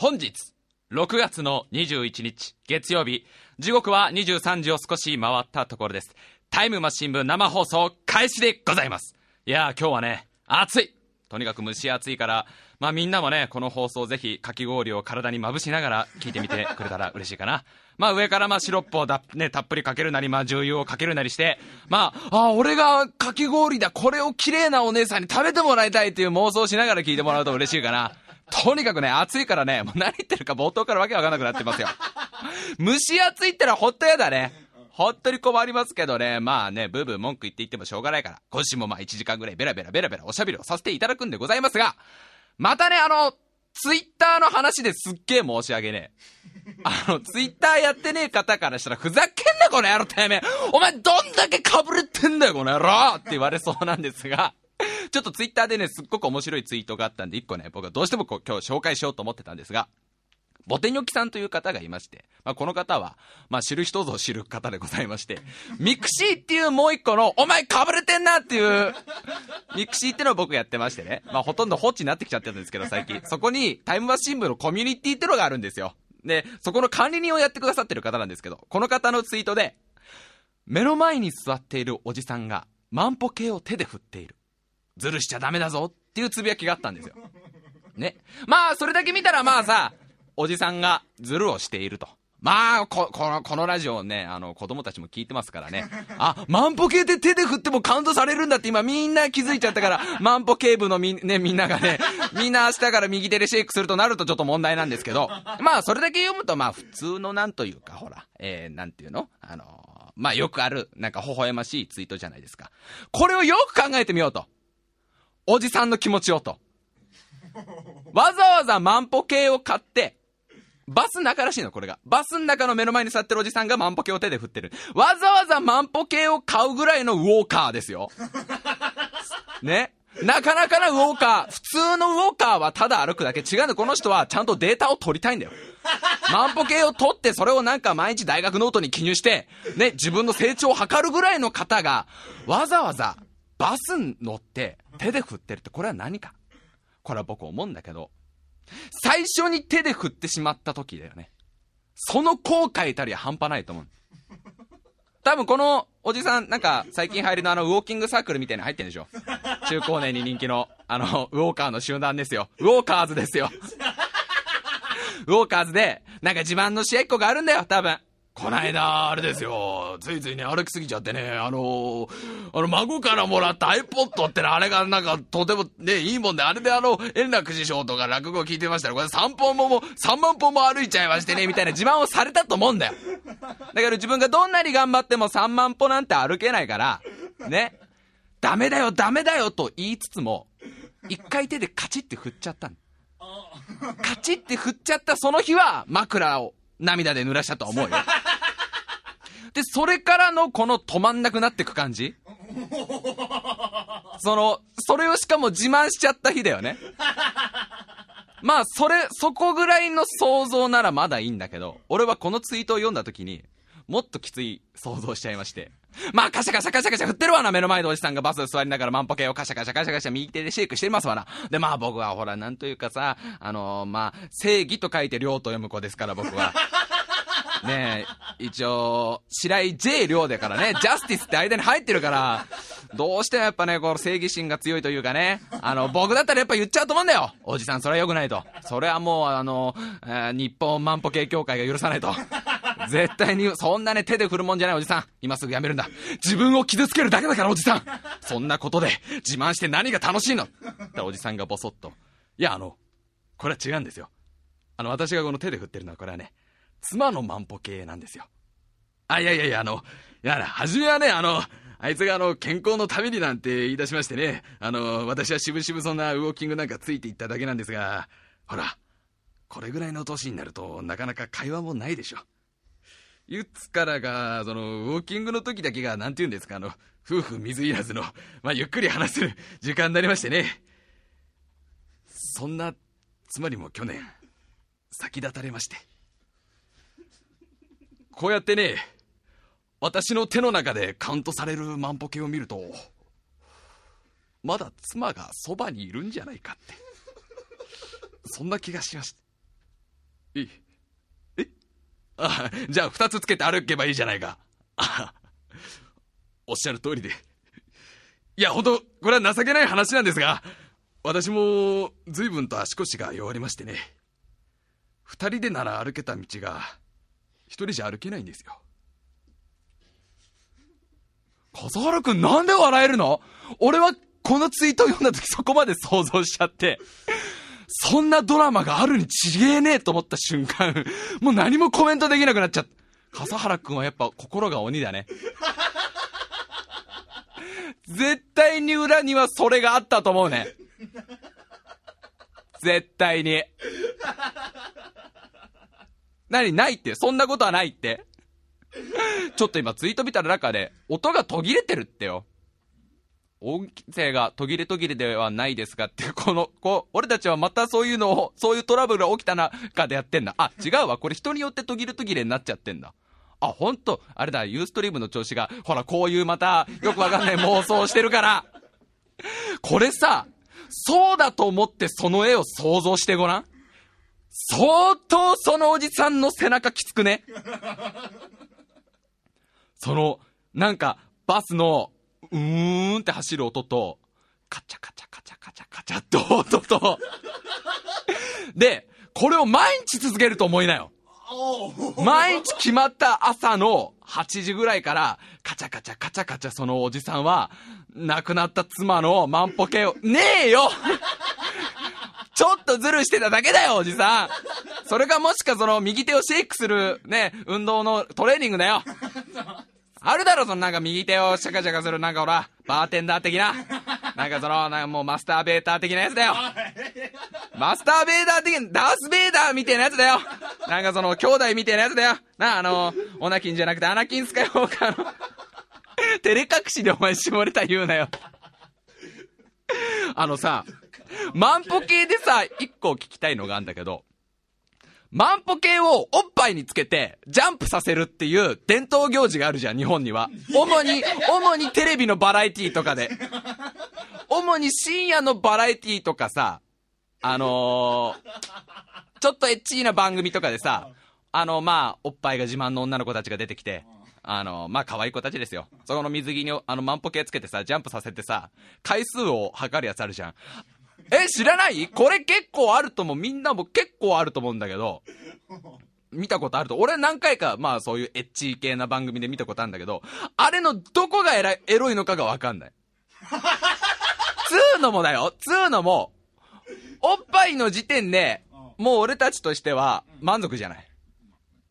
本日、6月の21日、月曜日、時刻は23時を少し回ったところです。タイムマシン部生放送開始でございます。いやー、今日はね、暑いとにかく蒸し暑いから、まあみんなもね、この放送ぜひかき氷を体にまぶしながら聞いてみてくれたら嬉しいかな。まあ上からまあシロップをだ、ね、たっぷりかけるなり、まあ重油をかけるなりして、まあ、あ、俺がかき氷だ、これを綺麗なお姉さんに食べてもらいたいっていう妄想しながら聞いてもらうと嬉しいかな。とにかくね、暑いからね、もう何言ってるか冒頭からわけわかんなくなってますよ。蒸し暑いってのはほっとやだね。本当に困りますけどね、まあね、ブーブー文句言って言ってもしょうがないから、今週もまあ1時間ぐらいベラベラベラベラおしゃべりをさせていただくんでございますが、またね、あの、ツイッターの話ですっげえ申し訳ねえ。あの、ツイッターやってねえ方からしたら、ふざけんなこの野郎てめえお前どんだけかぶれてんだよこの野郎って言われそうなんですが、ちょっとツイッターでね、すっごく面白いツイートがあったんで、一個ね、僕はどうしてもこう今日紹介しようと思ってたんですが、ボテニョキさんという方がいまして、まあ、この方は、まあ、知る人ぞ知る方でございまして、mixi っていうもう一個の、お前かぶれてんなっていう、 mixi ってのを僕やってましてね、まあ、ほとんど放置になってきちゃってるんですけど、最近。そこに、タイムマシン部のコミュニティってのがあるんですよ。で、そこの管理人をやってくださってる方なんですけど、この方のツイートで、目の前に座っているおじさんが、万歩計を手で振っている。ずるしちゃダメだぞっていうつぶやきがあったんですよ。ね。まあ、それだけ見たらまあさ、おじさんがズルをしていると。まあ、こ、この、このラジオね、あの、子供たちも聞いてますからね。あ、万歩計で手で振ってもカウントされるんだって今みんな気づいちゃったから、万歩計部のみ、ね、みんながね、みんな明日から右手でシェイクするとなるとちょっと問題なんですけど、まあ、それだけ読むとまあ、普通のなんというか、ほら、えー、なんていうの？あのまあ、よくある、なんか微笑ましいツイートじゃないですか。これをよく考えてみようと。おじさんの気持ちをと。わざわざ万歩計を買って、バスの中らしいの、これが。バスの中の目の前に座ってるおじさんが万歩計を手で振ってる。わざわざ万歩計を買うぐらいのウォーカーですよ。ね。なかなかなウォーカー。普通のウォーカーはただ歩くだけ。違うの、この人はちゃんとデータを取りたいんだよ。万歩計を取って、それをなんか毎日大学ノートに記入して、ね、自分の成長を図るぐらいの方が、わざわざバスに乗って手で振ってるって、これは何か？これは僕思うんだけど、最初に手で振ってしまった時だよね。その後悔たるや半端ないと思う。多分このおじさん、なんか最近流行りのあのウォーキングサークルみたいなの入ってるんでしょ？中高年に人気の、あの、ウォーカーの集団ですよ。ウォーカーズですよ。ウォーカーズで、なんか自慢の試合っ子があるんだよ、多分。こないだ、あれですよ。ついついね、歩きすぎちゃってね、あのー、あの、孫からもらった iPod ってね、あれがなんか、とてもね、いいもんで、あれであの、円楽師匠とか落語を聞いてましたら、これ3本もも、3万本も歩いちゃいましてね、みたいな自慢をされたと思うんだよ。だから自分がどんなに頑張っても3万歩なんて歩けないから、ね、ダメだよ、ダメだよと言いつつも、一回手でカチッて振っちゃったの。カチッて振っちゃったその日は、枕を涙で濡らしたと思うよ。で、それからのこの止まんなくなってく感じ？その、それをしかも自慢しちゃった日だよね。まあ、それ、そこぐらいの想像ならまだいいんだけど、俺はこのツイートを読んだ時に、もっときつい想像しちゃいまして。まあ、カシャカシャカシャカシャ振ってるわな、目の前でおじさんがバスで座りながら万歩計をカシャカシャカシャカシャ右手でシェイクしてますわな。で、まあ僕はほら、なんというかさ、あのー、まあ、正義と書いて量と読む子ですから、僕は。ねえ、一応、白井 J 量だからね、ジャスティスって間に入ってるから、どうしてもやっぱね、この正義心が強いというかね、あの、僕だったらやっぱ言っちゃうと思うんだよおじさん、それは良くないと。それはもう、あの、えー日本万歩計協会が許さないと。絶対に、そんなね、手で振るもんじゃないおじさん。今すぐやめるんだ。自分を傷つけるだけだからおじさん。そんなことで、自慢して何が楽しいのっておじさんがボソッと。いや、あの、これは違うんですよ。あの、私がこの手で振ってるのは、これはね、妻の万歩計なんですよ。あ、いやいやいや、あの、いや、初めはね、あの、あいつがあの、健康のためになんて言い出しましてね、あの、私はしぶしぶそんなウォーキングなんかついていっただけなんですが、ほら、これぐらいの年になると、なかなか会話もないでしょ。いつからが、その、ウォーキングの時だけが、なんて言うんですか、あの、夫婦水入らずの、まあ、ゆっくり話せる 時間になりましてね。そんな、つまりも去年、先立たれまして。こうやってね、私の手の中でカウントされる万歩計を見ると、まだ妻がそばにいるんじゃないかって。そんな気がしました。え、え？あ、じゃあ二つつけて歩けばいいじゃないか。あおっしゃる通りで。いや、ほんと、これは情けない話なんですが、私も随分と足腰が弱りましてね。二人でなら歩けた道が、一人じゃ歩けないんですよ。笠原くんなんで笑えるの？俺はこのツイートを読んだ時そこまで想像しちゃって、そんなドラマがあるにちげえねえと思った瞬間、もう何もコメントできなくなっちゃった。笠原くんはやっぱ心が鬼だね。絶対に裏にはそれがあったと思うね。絶対に。何ないって。そんなことはないって。ちょっと今ツイート見たら中で、音が途切れてるってよ。音声が途切れ途切れではないですかって、この、こう、俺たちはまたそういうのを、そういうトラブルが起きた中でやってんだ。あ、違うわ。これ人によって途切れ途切れになっちゃってんだ。あ、ほんと、あれだ、ユーストリームの調子が、ほら、こういうまた、よくわかんない妄想してるから。これさ、そうだと思ってその絵を想像してごらん。相当そのおじさんの背中きつくね？その、なんか、バスの、うーんって走る音と、カチャカチャカチャカチャカチャって音と、で、これを毎日続けると思いなよ。毎日決まった朝の8時ぐらいから、カチャカチャカチャカチャそのおじさんは、亡くなった妻の万歩計を、ねえよちょっとズルしてただけだよ、おじさんそれがもしかその右手をシェイクするね、運動のトレーニングだよあるだろ、そのなんか右手をシャカシャカするなんかほら、バーテンダー的な。なんかその、なんかもうマスターベーター的なやつだよ。マスターベーター的な、ダースベーダーみたいなやつだよ。なんかその、兄弟みたいなやつだよ。なあ、あの、オナキンじゃなくてアナキンスカイウォーカーの、照れ隠しでお前絞れた言うなよ。あのさ、万歩計でさ、一個聞きたいのがあるんだけど、万歩計をおっぱいにつけて、ジャンプさせるっていう伝統行事があるじゃん、日本には。主に、主にテレビのバラエティーとかで。主に深夜のバラエティーとかさ、あのー、ちょっとエッチーな番組とかでさ、あの、まあ、おっぱいが自慢の女の子たちが出てきて、あの、まあ、可愛い子たちですよ。そこの水着に、あの、万歩計つけてさ、ジャンプさせてさ、回数を測るやつあるじゃん。え、知らない？これ結構あると思う。みんなも結構あると思うんだけど、見たことあると。俺何回か、まあそういうエッチ系な番組で見たことあるんだけど、あれのどこがエラエロいのかがわかんない。つうのもだよ。つうのも、おっぱいの時点で、もう俺たちとしては満足じゃない。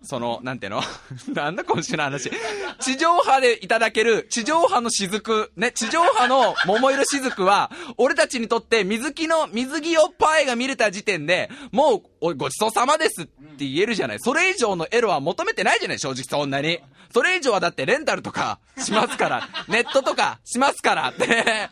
その、なんていうの？なんだ今週の話。地上波でいただける、地上波の雫、ね、地上波の桃色雫は、俺たちにとって水着の、水着おっぱいが見れた時点で、もう、おごちそうさまですって言えるじゃない。それ以上のエロは求めてないじゃない、正直そんなに。それ以上はだってレンタルとかしますから、ネットとかしますからって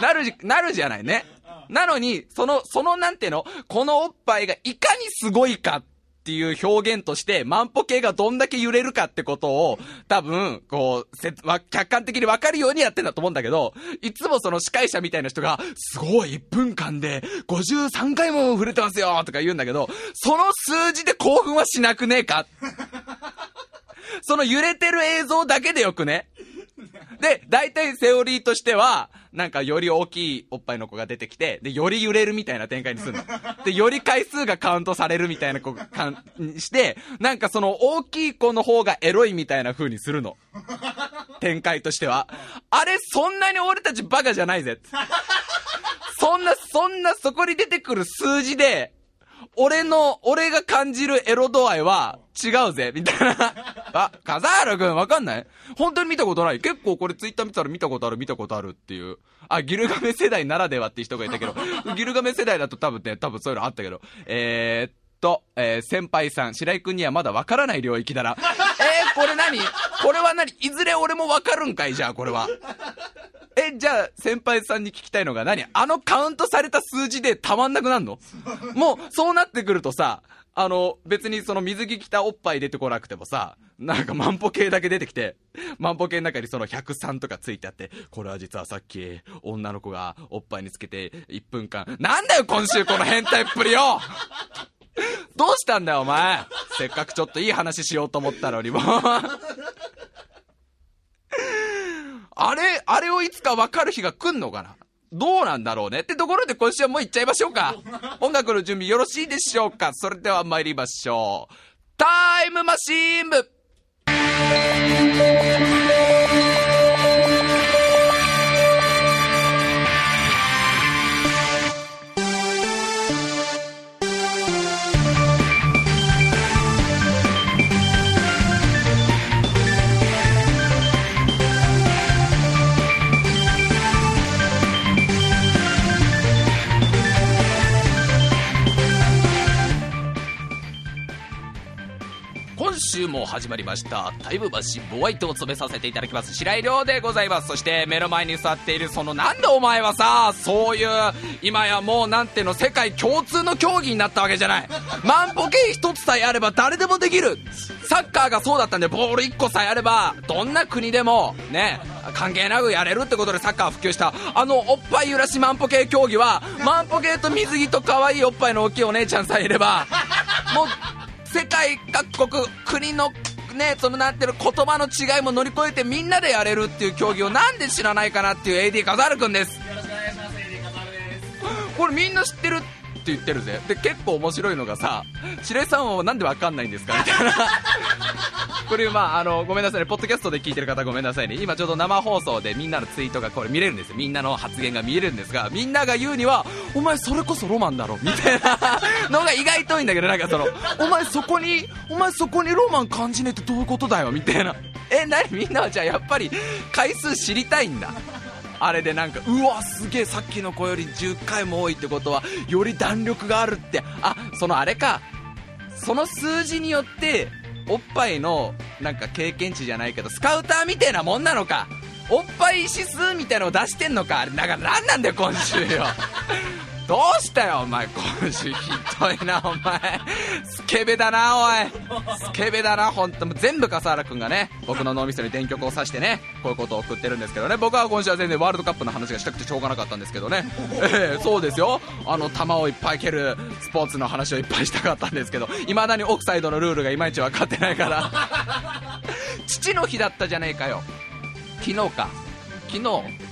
なる、なるじゃないね。なのに、その、そのなんていうの？このおっぱいがいかにすごいかっっていう表現として、万歩計がどんだけ揺れるかってことを、多分、こう、せ、わ客観的にわかるようにやってんだと思うんだけど、いつもその司会者みたいな人が、すごい、1分間で53回も触れてますよとか言うんだけど、その数字で興奮はしなくねえか？その揺れてる映像だけでよくね？で、大体セオリーとしては、なんかより大きいおっぱいの子が出てきて、で、より揺れるみたいな展開にするの。で、より回数がカウントされるみたいな子かん、して、なんかその大きい子の方がエロいみたいな風にするの。展開としては。あれ、そんなに俺たちバカじゃないぜ。そんな、そんなそこに出てくる数字で、俺の、俺が感じるエロ度合いは違うぜ、みたいな。あ、笠原くんわかんない？本当に見たことない結構これツイッター見たら見たことある、見たことあるっていう。あ、ギルガメ世代ならではって人がいたけど、ギルガメ世代だと多分ね、多分そういうのあったけど、えー、っと、えー、先輩さん、白井くんにはまだわからない領域だな。えー、これ何？これは何？いずれ俺もわかるんかいじゃあ、これは。え、じゃあ、先輩さんに聞きたいのが何？あのカウントされた数字でたまんなくなるの？もう、そうなってくるとさ、あの、別にその水着着たおっぱい出てこなくてもさ、なんか万歩計だけ出てきて、万歩計の中にその103とかついてあって、これは実はさっき、女の子がおっぱいにつけて1分間、なんだよ今週この変態っぷりよ！どうしたんだよ、お前。せっかくちょっといい話しようと思ったのに、もう。あいつか分かる日が来んのかな？どうなんだろうねってところで今週はもう行っちゃいましょうか。音楽の準備よろしいでしょうか？それでは参りましょう。タイムマシーン部週も始まりました。タイムマシンボワイトを務めさせていただきます白井亮でございます。そして目の前に座っているそのなんでお前はさ。そういう今やもうなんての世界共通の競技になったわけじゃない。万歩計一つさえあれば誰でもできる。サッカーがそうだったんでボール1個さえあればどんな国でもね関係なくやれるってことでサッカー普及した。あのおっぱい揺らし万歩計競技は万歩計と水着と可愛いおっぱいの大きいお姉ちゃんさえいればもう世界各国国のねそのなんていうの言葉の違いも乗り越えてみんなでやれるっていう競技をなんで知らないかなっていう AD カザールくんですよろしくお願いします、エリーカザールです。これみんな知ってる言ってるぜ。で結構面白いのがさ白井さんはなんでわかんないんですか？みたいな。これまああのごめんなさいね。ポッドキャストで聞いてる方ごめんなさいね。今ちょうど生放送でみんなのツイートがこれ見れるんですよ。みんなの発言が見えるんですがみんなが言うにはお前それこそロマンだろ？みたいな。のが意外と多いんだけどなんかそのお前そこにお前そこにロマン感じねえってどういうことだよ？みたいな。え何？みんなはじゃあやっぱり回数知りたいんだ。あれでなんかうわすげえさっきの子より10回も多いってことはより弾力があるって。あそのあれか。その数字によっておっぱいのなんか経験値じゃないけどスカウターみたいなもんなのか。おっぱい指数みたいのを出してんのか。あれだから何なんだよ今週よ。どうしたよお前今週ひどいなお前。スケベだなおい。スケベだな本当もう全部笠原君がね僕の脳みそに電極を刺してねこういうことを送ってるんですけどね。僕は今週は全然ワールドカップの話がしたくてしょうがなかったんですけどね。ええそうですよ。あの球をいっぱい蹴るスポーツの話をいっぱいしたかったんですけどいまだにオフサイドのルールがいまいち分かってないから。父の日だったじゃねえかよ。昨日か。昨日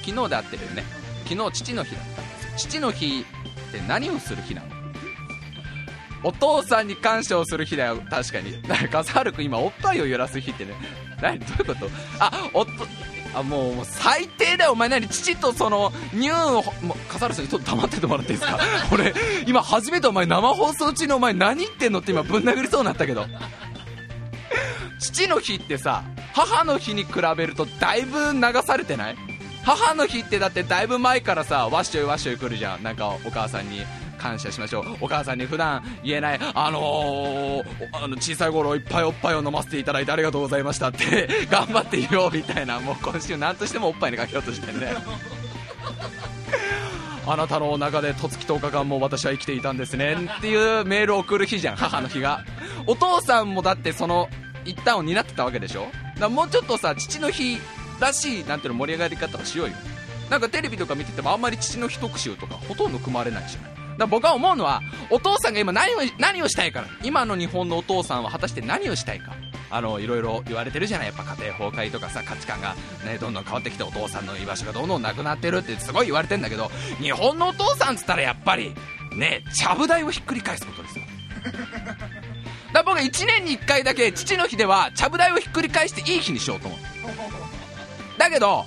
昨日で合ってるよね。昨日父の日だった。父の日って何をする日なの？お父さんに感謝をする日だよ。確かに。笠原君今おっぱいを揺らす日ってね。何？どういうこと？あおっとあもう最低だよ。お前何？父とその乳をもう笠原さんにちょっと黙っててもらっていいですか？俺今初めてお前生放送中にお前何言ってんのって今ぶん殴りそうになったけど。父の日ってさ母の日に比べるとだいぶ流されてない？母の日ってだってだいぶ前からさわっしょいわっしょい来るじゃん。なんかお母さんに感謝しましょう。お母さんに普段言えないあのー、あの小さい頃いっぱいおっぱいを飲ませていただいてありがとうございましたって 頑張って言おうみたいなもう今週何としてもおっぱいにかけようとしてるね。あなたの中で十月10日間も私は生きていたんですね。っていうメールを送る日じゃん母の日が。お父さんもだってその一端を担ってたわけでしょ？だもうちょっとさ父の日らしいなんていうの盛り上がり方をしようよ。なんかテレビとか見ててもあんまり父の日特集とかほとんど組まれないじゃない。だ僕は思うのはお父さんが今何を何をしたいから。今の日本のお父さんは果たして何をしたいか。あのいろいろ言われてるじゃない。やっぱ家庭崩壊とかさ価値観が、ね、どんどん変わってきてお父さんの居場所がどんどんなくなってるってすごい言われてんだけど日本のお父さんっつったらやっぱりねちゃぶ台をひっくり返すことですよ。だから僕は1年に1回だけ父の日ではちゃぶ台をひっくり返していい日にしようと思う。だけど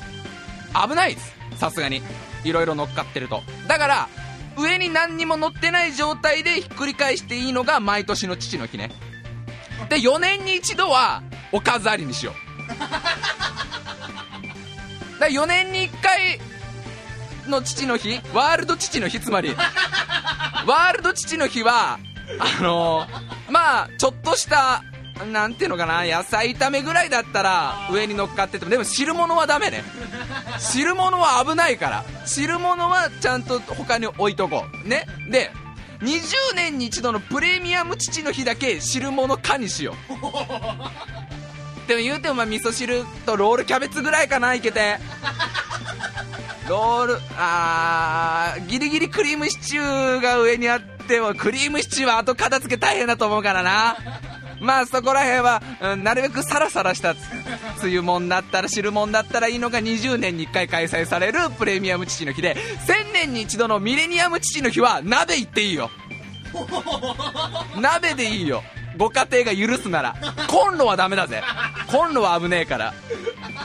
危ないです。さすがに。いろいろ乗っかってると。だから上に何にも乗ってない状態でひっくり返していいのが毎年の父の日ね。で4年に一度はおかずありにしよう。だ4年に1回の父の日ワールド父の日つまりワールド父の日はあのーまあちょっとしたなんていうのかな野菜炒めぐらいだったら上に乗っかっててもでも汁物はダメね。汁物は危ないから。汁物はちゃんと他に置いとこう。ね。で20年に一度のプレミアム父の日だけ汁物かにしよう。でも言うてもまあ味噌汁とロールキャベツぐらいかないけて。ロールあーギリギリクリームシチューが上にあってもクリームシチューは後片付け大変だと思うからな。まあそこら辺は、うん、なるべくサラサラした梅雨もんだったら汁もんだったらいいのが20年に1回開催されるプレミアム父の日で1000年に一度のミレニアム父の日は鍋行っていいよ。鍋でいいよ。ご家庭が許すならコンロはダメだぜ。コンロは危ねえから。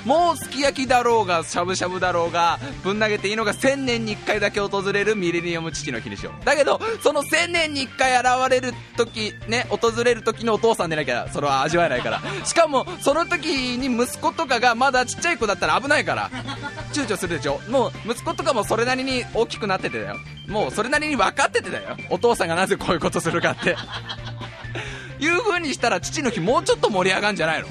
もうすき焼きだろうがしゃぶしゃぶだろうがぶん投げていいのが1000年に1回だけ訪れるミレニアム父の日でしょだけどその1000年に1回現れる時ね訪れる時のお父さんでなきゃそれは味わえないから。しかもその時に息子とかがまだちっちゃい子だったら危ないから。躊躇するでしょ。もう息子とかもそれなりに大きくなっててだよ。もうそれなりに分かっててだよ。お父さんがなぜこういうことするかって。いう風にしたら父の日もうちょっと盛り上がるんじゃないの？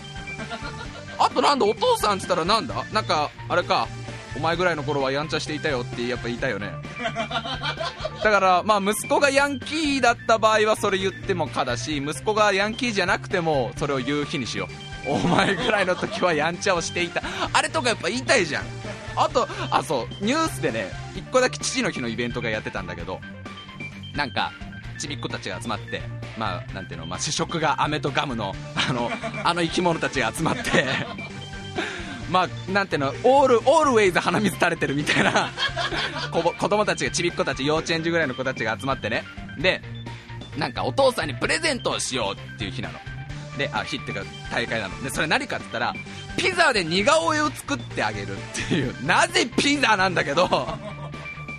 あとなんだお父さんって言ったらなんだ？なんかあれかお前ぐらいの頃はやんちゃしていたよってやっぱ言いたいよね。だからまあ息子がヤンキーだった場合はそれ言ってもかだし息子がヤンキーじゃなくてもそれを言う日にしよう。お前ぐらいの時はやんちゃをしていた。あれとかやっぱ言いたいじゃん。あとあそうニュースでね1個だけ父の日のイベントがやってたんだけどなんかちびっ子たちが集まってまあなんていうの、まあ、主食が飴とガムのあの あの生き物たちが集まって まあなんていうのオールオールウェイズ鼻水垂れてるみたいな 子子供たちがちびっ子たち幼稚園児ぐらいの子たちが集まってね。でなんかお父さんにプレゼントをしようっていう日なの。であ日っていうか大会なの。でそれ何かって言ったらピザで似顔絵を作ってあげるっていう。なぜピザなんだけど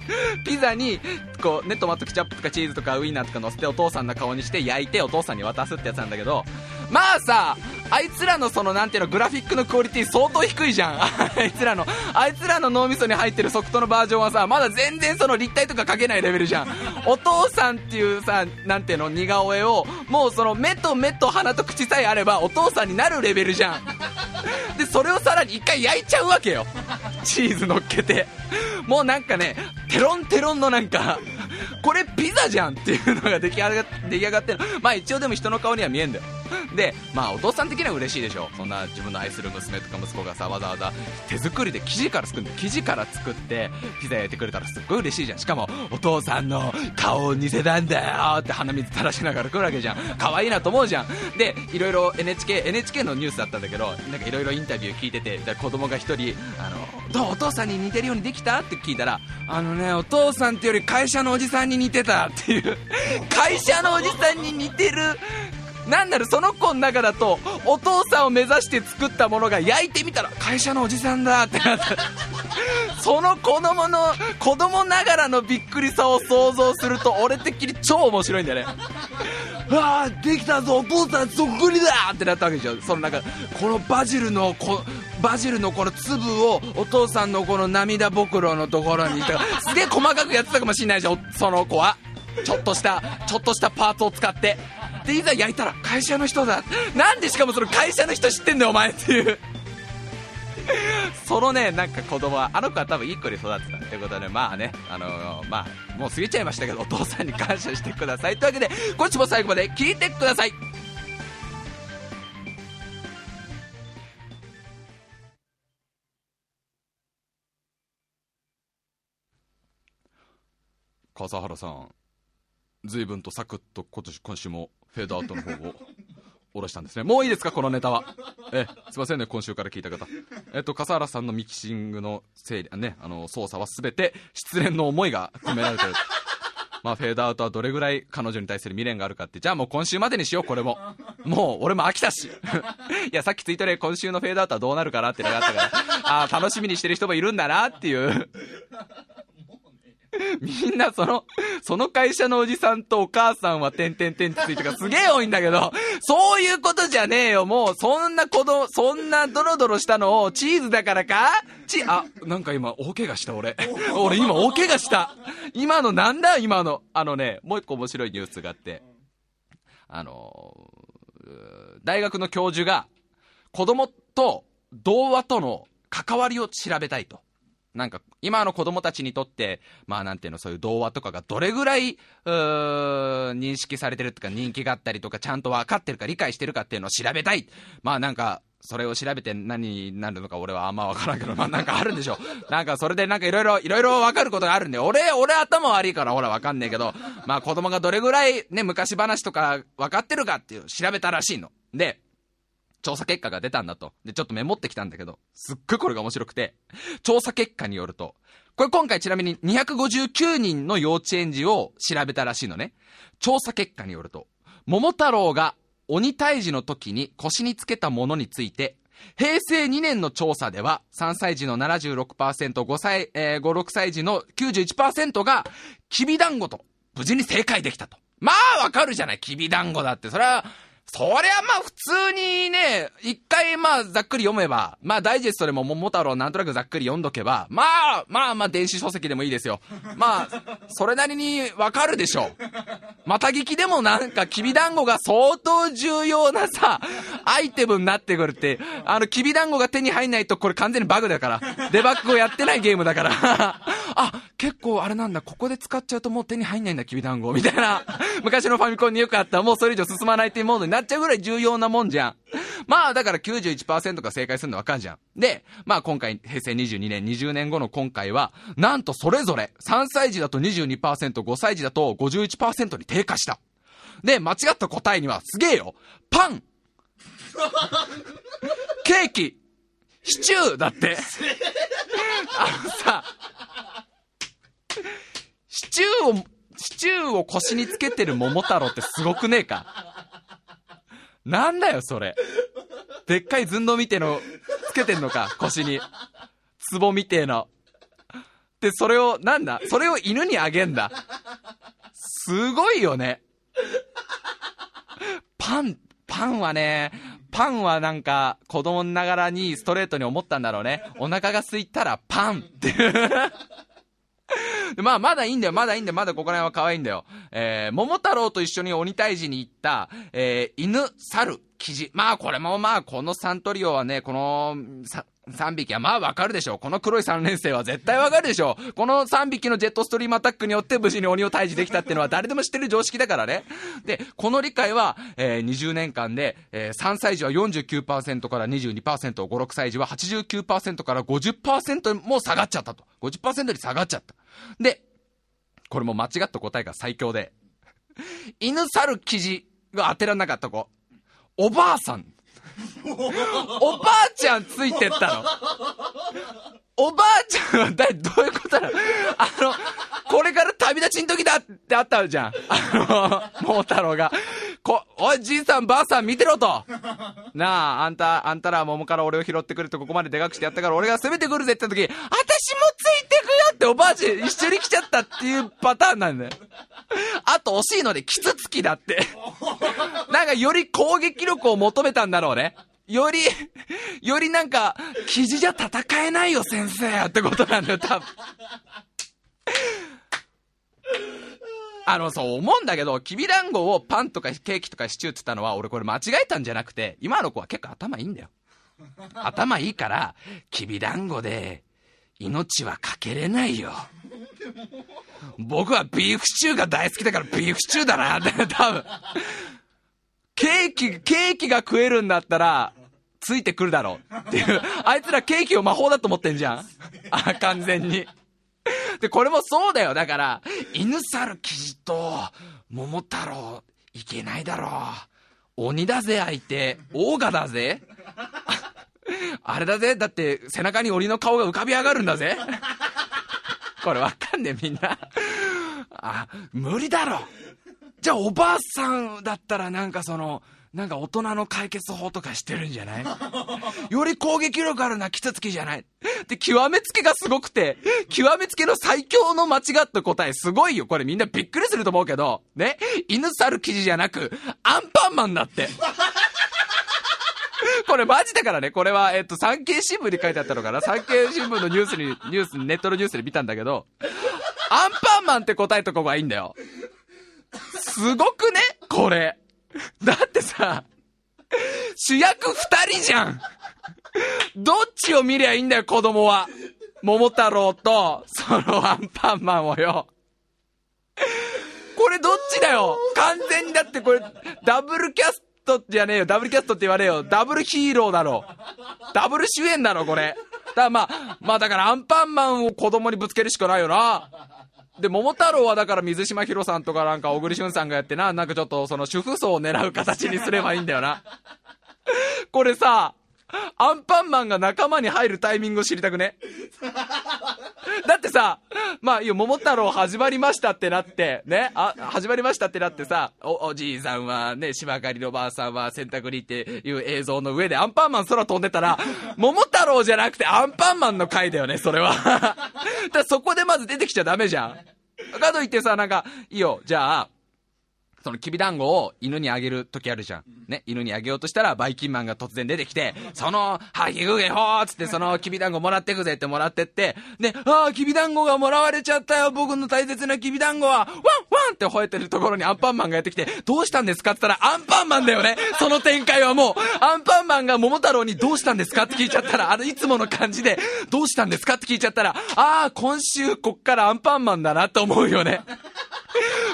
ピザにこうねトマトケチャップとかチーズとかウインナーとか乗せてお父さんの顔にして焼いてお父さんに渡すってやつなんだけどまあさあいつらのそのなんていうのグラフィックのクオリティ相当低いじゃん。あいつらのあいつらの脳みそに入ってるソフトのバージョンはさまだ全然その立体とか描けないレベルじゃん。お父さんっていうさなんていうの似顔絵をもうその目と目と鼻と口さえあればお父さんになるレベルじゃん。でそれをさらに一回焼いちゃうわけよ。チーズ乗っけて。もうなんかねテロンテロンのなんかこれピザじゃんっていうのが出来上が出来上がってる。まあ一応でも人の顔には見えんだよ。でまあお父さん的には嬉しいでしょ。そんな自分の愛する娘とか息子がさわざわざ手作りで生地から作るんだ。よ生地から作ってピザ焼いてくれたらすっごい嬉しいじゃん。しかもお父さんの顔を似せたんだよって鼻水垂らしながら来るわけじゃん。可愛いなと思うじゃん。でいろいろ NHK, NHK のニュースだったんだけどなんかいろいろインタビュー聞いててで子供が一人あのどうお父さんに似てるようにできた？って聞いたらあのねお父さんってより会社のおじさんに似てたっていう。会社のおじさんに似てる。なんならその子の中だとお父さんを目指して作ったものが焼いてみたら会社のおじさんだってなった その子供の子供ながらのびっくりさを想像すると俺的に超面白いんだよね。わあできたぞお父さんそっくりだってなったわけでしょ。そのなんかこのバジルのこバジルのこの粒をお父さんのこの涙袋のところに すげえ細かくやってたかもしれないじゃんその子は。ちょっとしたちょっとしたパーツを使って。でいざ焼いたら会社の人だ。なんでしかもその会社の人知ってんだよお前っていう。そのねなんか子供はあの子は多分いい子に育ってたということでまあねあのー、まあもう過ぎちゃいましたけどお父さんに感謝してください。というわけで今週も最後まで聞いてください。笠原さん随分とサクッと今年今週もフェードアウトの方を下ろしたんですね。もういいですかこのネタは。えすいませんね今週から聞いた方。えっと笠原さんのミキシングの整理ねあの操作は全て失恋の思いが込められてる。まあフェードアウトはどれぐらい彼女に対する未練があるかって。じゃあもう今週までにしようこれも。もう俺も飽きたし。いやさっきツイートで今週のフェードアウトはどうなるかなってのがあったから。ああ楽しみにしてる人もいるんだなっていう。みんなその、その会社のおじさんとお母さんはてんてんてんってついてがすげえ多いんだけど、そういうことじゃねえよ、もう、そんな子供、そんなドロドロしたのをチーズだからか？チあ、なんか今大怪我した俺。俺今大怪我した。今のなんだ？今の。あのね、もう一個面白いニュースがあって、あの大学の教授が子供と童話との関わりを調べたいと。なんか、今の子供たちにとって、まあなんていうの、そういう童話とかがどれぐらい、認識されてるとか人気があったりとか、ちゃんと分かってるか理解してるかっていうのを調べたい。まあなんか、それを調べて何になるのか俺はあんま分からんけど、まあなんかあるんでしょう。なんかそれでなんかいろいろ、いろいろ分かることがあるんで、俺、俺頭悪いからほら分かんねえけど、まあ子供がどれぐらいね、昔話とか分かってるかっていう調べたらしいの。で、調査結果が出たんだと。で、ちょっとメモってきたんだけど、すっごいこれが面白くて、調査結果によると、これ今回ちなみに259人の幼稚園児を調べたらしいのね。調査結果によると、桃太郎が鬼退治の時に腰につけたものについて、平成2年の調査では、3歳児の76%、5歳、えー、5、6歳児の91%が、きびだんごと、無事に正解できたと。まあ、わかるじゃない、きびだんごだって。それは、そりゃまあ普通にね、一回まあざっくり読めば、まあダイジェストでも桃太郎なんとなくざっくり読んどけば、まあまあまあ電子書籍でもいいですよ。まあ、それなりにわかるでしょう。また聞きでもなんかきびだんごが相当重要なさ、アイテムになってくるって、あのきびだんごが手に入んないとこれ完全にバグだから。デバッグをやってないゲームだから。あ、結構あれなんだ、ここで使っちゃうともう手に入んないんだ、きびだんご。みたいな。昔のファミコンによくあった、もうそれ以上進まないっていうモードになっちゃうぐらい重要なもんじゃん。まあだから91%が正解するのわかんじゃん。で、まあ今回、平成22年、20年後の今回は、なんとそれぞれ、3歳児だと22%、5歳児だと51%に低下した。で、間違った答えには、すげえよパン ケーキシチューだって。あのさ、シチューを、シチューを腰につけてる桃太郎ってすごくねえか？なんだよ、それ。でっかい寸胴みてえの、つけてんのか、腰に。壺みてえの。で、それを、なんだ？それを犬にあげんだ。すごいよね。パン、パンはね、パンはなんか、子供ながらにストレートに思ったんだろうね。お腹が空いたらパンっていう。まあ、まだいいんだよ、まだいいんだよ、まだここら辺は可愛いんだよ。えー、桃太郎と一緒に鬼退治に行った、えー、犬、猿、キジ。まあ、これもまあ、このサントリオはね、この、さ、3匹はまあわかるでしょう。この黒い3連星は絶対わかるでしょう。この3匹のジェットストリームアタックによって無事に鬼を退治できたっていうのは誰でも知ってる常識だからね。で、この理解は、えー、20年間で、えー、3歳児は49%から22%、5、6歳児は89%から50%も下がっちゃったと。50%に下がっちゃった。で、これも間違った答えが最強で、犬猿記事が当てられなかった子、おばあさん。おばあちゃんついてったの。おばあちゃんはだどういうことなの？あの、これから旅立ちの時だってあったじゃん。あの、桃太郎が。こ、おい、じいさん、ばあさん見てろと。なあ、あんた、あんたら桃から俺を拾ってくれとここまででかくしてやったから俺が攻めてくるぜって時、私もついてくよっておばあちゃん一緒に来ちゃったっていうパターンなんだよ。あと惜しいので、キツツキだって。なんかより攻撃力を求めたんだろうね。より、よりなんか、記事じゃ戦えないよ、先生ってことなんだよ、多分。あの、そう思うんだけど、きびだんごをパンとかケーキとかシチューって言ったのは、俺これ間違えたんじゃなくて、今の子は結構頭いいんだよ。頭いいから、きびだんごで、命はかけれないよ。僕はビーフシチューが大好きだからビーフシチューだなって、多分。ケーキ、ケーキが食えるんだったら、ついてくるだろうっていう。あいつらケーキを魔法だと思ってんじゃん。あ、完全に。で、これもそうだよ。だから、犬猿キジと、桃太郎、いけないだろう。鬼だぜ、相手。オーガだぜ。あれだぜ。だって、背中に鬼の顔が浮かび上がるんだぜ。これわかんねえ、みんな。あ、無理だろ。じゃあ、おばあさんだったらなんかその、なんか大人の解決法とかしてるんじゃない？より攻撃力あるな、キツツキじゃない？で、極めつけがすごくて、極めつけの最強の間違った答えすごいよ。これみんなびっくりすると思うけど、ね？犬猿記事じゃなく、アンパンマンだって。これマジだからね、これは、えっと、産経新聞に書いてあったのかな？産経新聞のニュースに、ニュース、ネットのニュースで見たんだけど、アンパンマンって答えとこがいいんだよ。すごくね？これ。だってさ、主役二人じゃんどっちを見りゃいいんだよ、子供は。桃太郎と、そのアンパンマンをよ。これどっちだよ完全にだってこれ、ダブルキャストじゃねえよ。ダブルキャストって言われよ。ダブルヒーローだろ。ダブル主演だろ、これ。だまあ、まあだからアンパンマンを子供にぶつけるしかないよな。で、桃太郎はだから水島ひろさんとかなんか小栗旬さんがやってな、なんかちょっとその主婦層を狙う形にすればいいんだよな。これさ、アンパンマンが仲間に入るタイミングを知りたくねだってさ、まあいいよ、桃太郎始まりましたってなって、ね、あ、始まりましたってなってさ、お、おじいさんはね、芝刈りのばあさんは洗濯にっていう映像の上でアンパンマン空飛んでたら、桃太郎じゃなくてアンパンマンの回だよね、それは。だそこでまず出てきちゃダメじゃん。かといってさ、なんか、いいよ、じゃあ、そのきびだんごを犬にあげる時あるじゃん。ね、犬にあげようとしたら、バイキンマンが突然出てきて、その、はぎぐげほーつって、そのきびだんごもらってくぜってもらってって、で、ああ、きびだんごがもらわれちゃったよ、僕の大切なきびだんごは、ワンワンって吠えてるところにアンパンマンがやってきて、どうしたんですかって言ったら、アンパンマンだよね。その展開はもう、アンパンマンが桃太郎にどうしたんですかって聞いちゃったら、あの、いつもの感じで、どうしたんですかって聞いちゃったら、ああ、今週こっからアンパンマンだなって思うよね。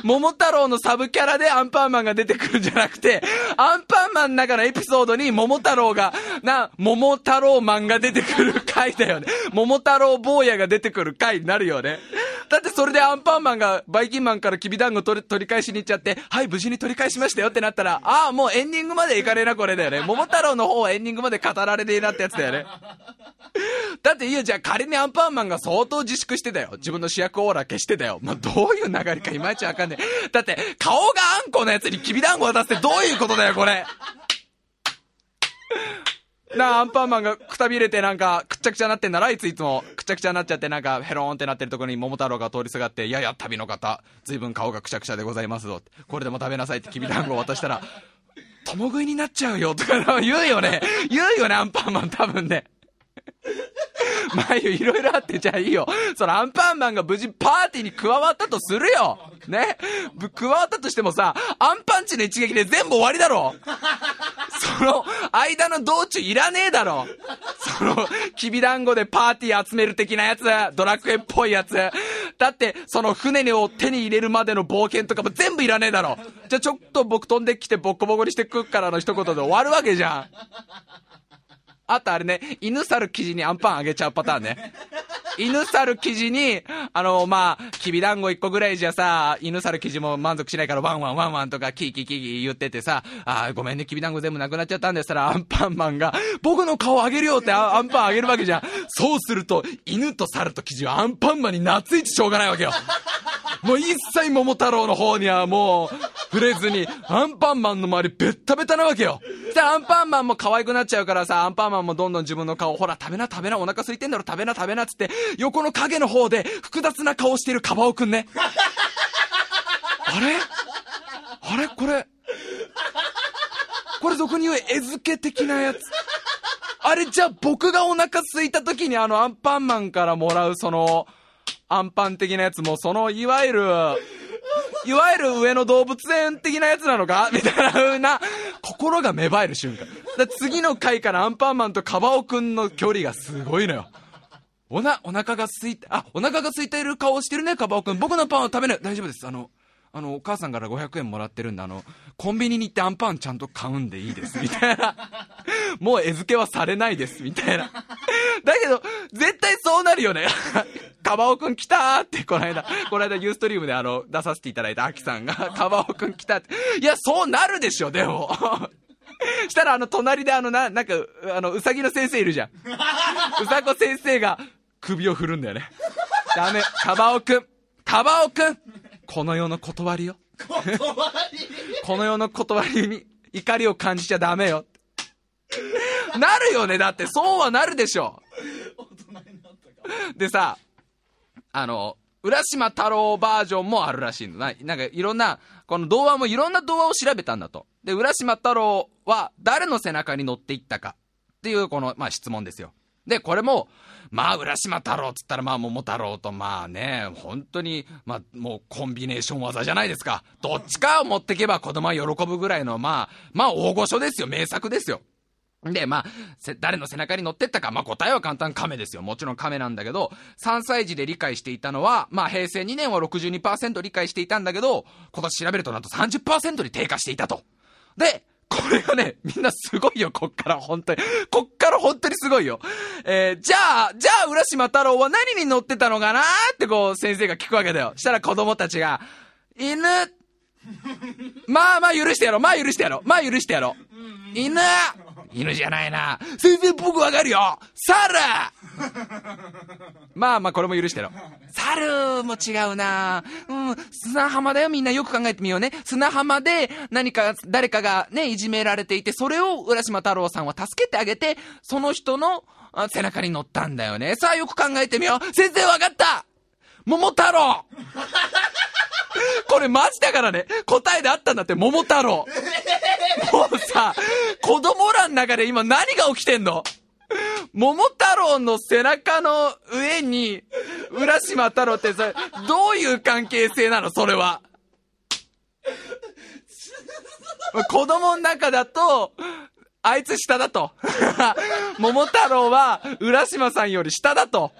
桃太郎のサブキャラでアンパンマンが出てくるんじゃなくて、アンパンマンの中のエピソードに桃太郎が、な、桃太郎マンが出てくる回だよね。桃太郎坊やが出てくる回になるよね。だってそれでアンパンマンがバイキンマンからきびだんご取り返しに行っちゃって、はい、無事に取り返しましたよってなったら、ああ、もうエンディングまでいかねえな、これだよね。桃太郎の方はエンディングまで語られねえなってやつだよね。だっていいよ、じゃあ仮にアンパンマンが相当自粛してたよ。自分の主役オーラ消してたよ。まあ、どういう流れかいまいちわかんねえ。だって、顔があんこのやつにきびだんご渡すってどういうことだよ、これ。なあ、アンパンマンがくたびれてなんか、くっちゃくちゃなってんならいついつも。くちゃくちゃなっちゃってなんか、ヘローンってなってるところに桃太郎が通りすがって、いやや、旅の方、ずいぶん顔がくちゃくちゃでございますぞ。これでも食べなさいってきびだんごを渡したら、共食いになっちゃうよとか言うよね。言うよね、アンパンマン多分ね。まあ、いろいろあって、じゃあいいよ。そのアンパンマンが無事パーティーに加わったとするよ。ね。加わったとしてもさ、アンパンチの一撃で全部終わりだろ。その間の道中いらねえだろ。その、きびだんごでパーティー集める的なやつ、ドラクエっぽいやつ。だって、その船を手に入れるまでの冒険とかも全部いらねえだろ。じゃあちょっと僕飛んできてボッコボコにしてくっからの一言で終わるわけじゃん。あとあれね、犬猿キジにアンパンあげちゃうパターンね。犬猿キジに、あの、まあ、きびだんご一個ぐらいじゃさ、犬猿キジも満足しないからワンワンワンワンとかキーキーキーキー言っててさ、あごめんね、きびだんご全部なくなっちゃったんですたら、アンパンマンが、僕の顔あげるよってアンパンあげるわけじゃん。そうすると、犬と猿とキジはアンパンマンに懐いてしょうがないわけよ。もう一切桃太郎の方にはもう、触れずに、アンパンマンの周りベッタベタなわけよ。そしたらアンパンマンも可愛くなっちゃうからさ、アンパンマンもどんどん自分の顔、ほら食べな食べな、お腹空いてんだろ食べな食べなっつって、横の影の方で複雑な顔してるカバオくんね。あれ？あれ？これ？これ俗に言う餌付け的なやつ。あれじゃあ僕がお腹空いた時にあのアンパンマンからもらうその、アンパン的なやつもそのいわゆる、いわゆる上野動物園的なやつなのか？みたいな風な、心が芽生える瞬間。だ次の回からアンパンマンとカバオくんの距離がすごいのよ。おな、お腹がすいて、あ、お腹が空いている顔してるね、カバオくん。僕のパンを食べない。大丈夫です。あの、あの、お母さんから500円もらってるんで、あの、コンビニに行ってアンパンちゃんと買うんでいいです、みたいな。もう餌付けはされないです、みたいな。だけど、絶対そうなるよね。カバオくん来たーって、この間、この間ユーストリームであの、出させていただいたアキさんが、カバオくん来たって。いや、そうなるでしょ、でも。したらあの、隣であの、な、なんか、あの、うさぎの先生いるじゃん。うさこ先生が、首を振るんだよね。ダメ、カバオくん。カバオくんこの世の断りよ。この世の断りに怒りを感じちゃダメよ。なるよね、だってそうはなるでしょ。でさ、あの、浦島太郎バージョンもあるらしいの。ななんかいろんな、この童話もいろんな童話を調べたんだと。で、浦島太郎は誰の背中に乗っていったかっていうこの、まあ質問ですよ。で、これも、まあ、浦島太郎っつったら、まあ、桃太郎と、まあね、本当に、まあ、もうコンビネーション技じゃないですか。どっちかを持ってけば子供は喜ぶぐらいの、まあ、まあ、大御所ですよ。名作ですよ。で、まあ、誰の背中に乗ってったか、まあ答えは簡単、亀ですよ。もちろん亀なんだけど、3歳児で理解していたのは、まあ平成2年は62%理解していたんだけど、今年調べるとなんと30%に低下していたと。で、これがね、みんなすごいよ、こっから、本当に。こっから本当にすごいよ。えー、じゃあ、じゃあ、浦島太郎は何に乗ってたのかな？ってこう、先生が聞くわけだよ。したら子供たちが、犬、まあまあ許してやろう。まあ許してやろう。まあ許してやろう。犬犬じゃないな。先生僕わかるよ猿まあまあこれも許してやろう。猿も違うな。うん、砂浜だよみんなよく考えてみようね。砂浜で何か誰かがね、いじめられていて、それを浦島太郎さんは助けてあげて、その人の背中に乗ったんだよね。さあよく考えてみよう。先生わかった桃太郎これマジだからね。答えであったんだって、桃太郎。もうさ、子供らの中で今何が起きてんの？桃太郎の背中の上に、浦島太郎ってさ、どういう関係性なの？それは。子供の中だと、あいつ下だと。桃太郎は、浦島さんより下だと。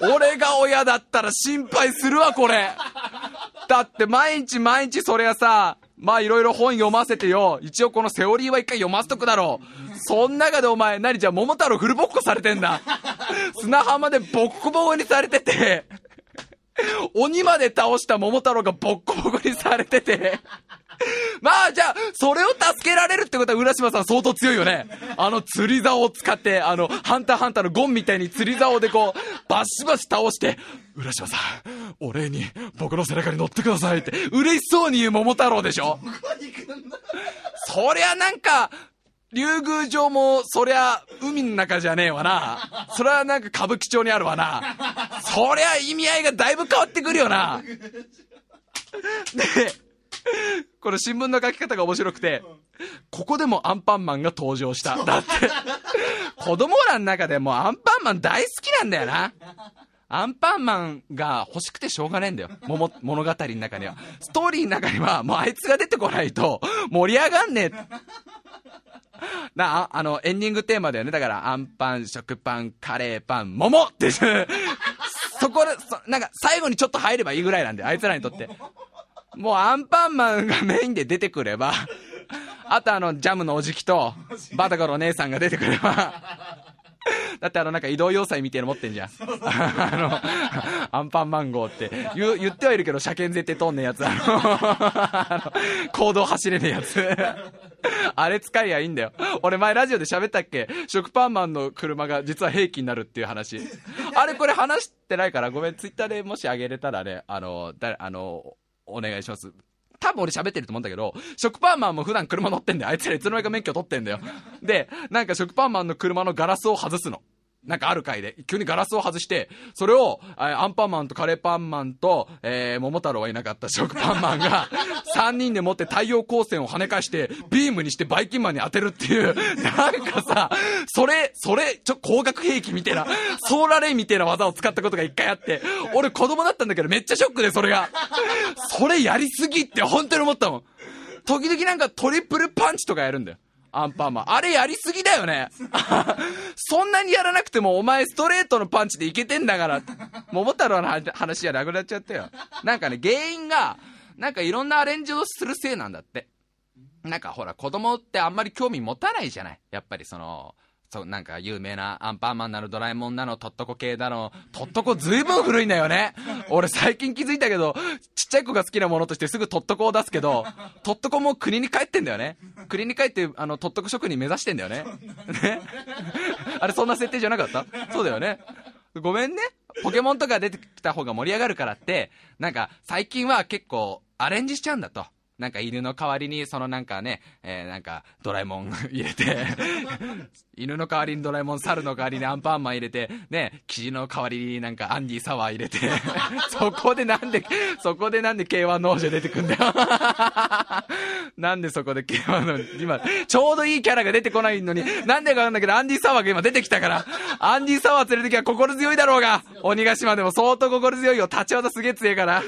俺が親だったら心配するわ、これ。だって毎日毎日そりゃさ、まあいろいろ本読ませてよ。一応このセオリーは一回読ませとくだろう。そん中でお前、何じゃ桃太郎フルボッコされてんだ。砂浜でボッコボコにされてて、鬼まで倒した桃太郎がボッコボコにされてて、まあじゃあ、それを助けられるってことは浦島さん相当強いよね。あの釣り竿を使って、あの、ハンターハンターのゴンみたいに釣り竿でこう、バシバシ倒して、浦島さん、お礼に僕の背中に乗ってくださいって、嬉しそうに言う桃太郎でしょそりゃなんか、竜宮城も、そりゃ、海の中じゃねえわな。それはなんか歌舞伎町にあるわな。そりゃ意味合いがだいぶ変わってくるよな。で、これ新聞の書き方が面白くて、ここでもアンパンマンが登場した。だって、子供らの中でもアンパンマン大好きなんだよな。アンパンマンが欲しくてしょうがねえんだよ。も物語の中には。ストーリーの中には、もうあいつが出てこないと盛り上がんねえ。な、ああの、エンディングテーマだよね。だから、アンパン、食パン、カレーパン、桃って、そこで、そなんか、最後にちょっと入ればいいぐらいなんで、あいつらにとって。もうアンパンマンがメインで出てくれば、あとあの、ジャムのおじきと、バタコのお姉さんが出てくれば、だってあのなんか移動要塞みたいなの持ってんじゃん。あの、アンパンマン号って言言ってはいるけど車検絶対通んねえやつ。あの、あの行動走れねえやつ。あれ使いやいいんだよ。俺前ラジオで喋ったっけ？食パンマンの車が実は兵器になるっていう話。あれこれ話してないからごめん、ツイッターでもしあげれたらね、あの、だあの、お願いします。多分俺喋ってると思うんだけど、食パンマンも普段車乗ってんだよ。あいつらいつの間にか免許取ってんだよ。で、なんか食パンマンの車のガラスを外すの。なんかある回で、急にガラスを外して、それを、アンパンマンとカレーパンマンと、えー、桃太郎はいなかった食パンマンが、3人で持って太陽光線を跳ね返して、ビームにしてバイキンマンに当てるっていう、なんかさ、それ、それ、ちょ、光学兵器みたいな、ソーラレイみたいな技を使ったことが一回あって、俺子供だったんだけどめっちゃショックで、それが。それやりすぎって本当に思ったもん。時々なんかトリプルパンチとかやるんだよ。アンパンマン。あれやりすぎだよね。そんなにやらなくてもお前ストレートのパンチでいけてんだから。桃太郎の話じゃなくなっちゃったよ。なんかね、原因が、なんかいろんなアレンジをするせいなんだって。なんかほら、子供ってあんまり興味持たないじゃない。やっぱりその、そう、なんか有名なアンパンマンなのドラえもんなのとっとこ系だの、とっとこずいぶん古いんだよね。俺最近気づいたけど、ちっちゃい子が好きなものとしてすぐとっとこを出すけど、とっとこも国に帰ってんだよね。国に帰って、あの、とっとこ職人目指してんだよね。ね。あれそんな設定じゃなかった？そうだよね。ごめんね。ポケモンとか出てきた方が盛り上がるからって、なんか最近は結構アレンジしちゃうんだと。なんか犬の代わりに、そのなんかね、えー、なんかドラえもん 入れて 犬の代わりにドラえもん、猿の代わりにアンパンマン入れて、ね、生地の代わりになんかアンディサワー入れて そこでなんで、そこでなんで K1 の王者出てくんだよなんでそこで K1 の、今、ちょうどいいキャラが出てこないのに、なんでかなんだけど、アンディサワーが今出てきたから、アンディサワー連れてきゃ心強いだろうが、鬼ヶ島でも相当心強いよ、立ち技すげえ強いから。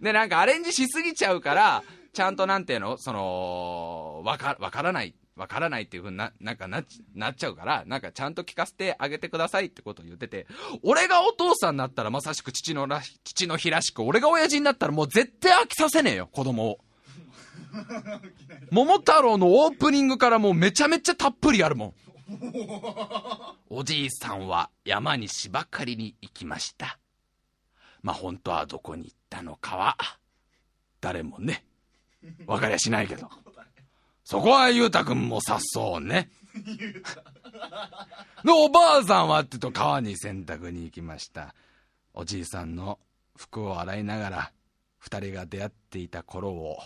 で、なんかアレンジしすぎちゃうから、ちゃんとなんていうの？その、わか、わからない。わからないっていうふうにな、なんかなっちなっちゃうから、なんかちゃんと聞かせてあげてくださいってことを言ってて、俺がお父さんになったらまさしく父のら、父の日らしく、俺が親父になったらもう絶対飽きさせねえよ、子供を。桃太郎のオープニングからもうめちゃめちゃたっぷりあるもん。おじいさんは山に芝刈りに行きました。まあ本当はどこに行ったのかは、誰もね、わかりゃしないけど。そこはゆうたくんもさっそうね。で、おばあさんはってと川に洗濯に行きました。おじいさんの服を洗いながら、二人が出会っていた頃を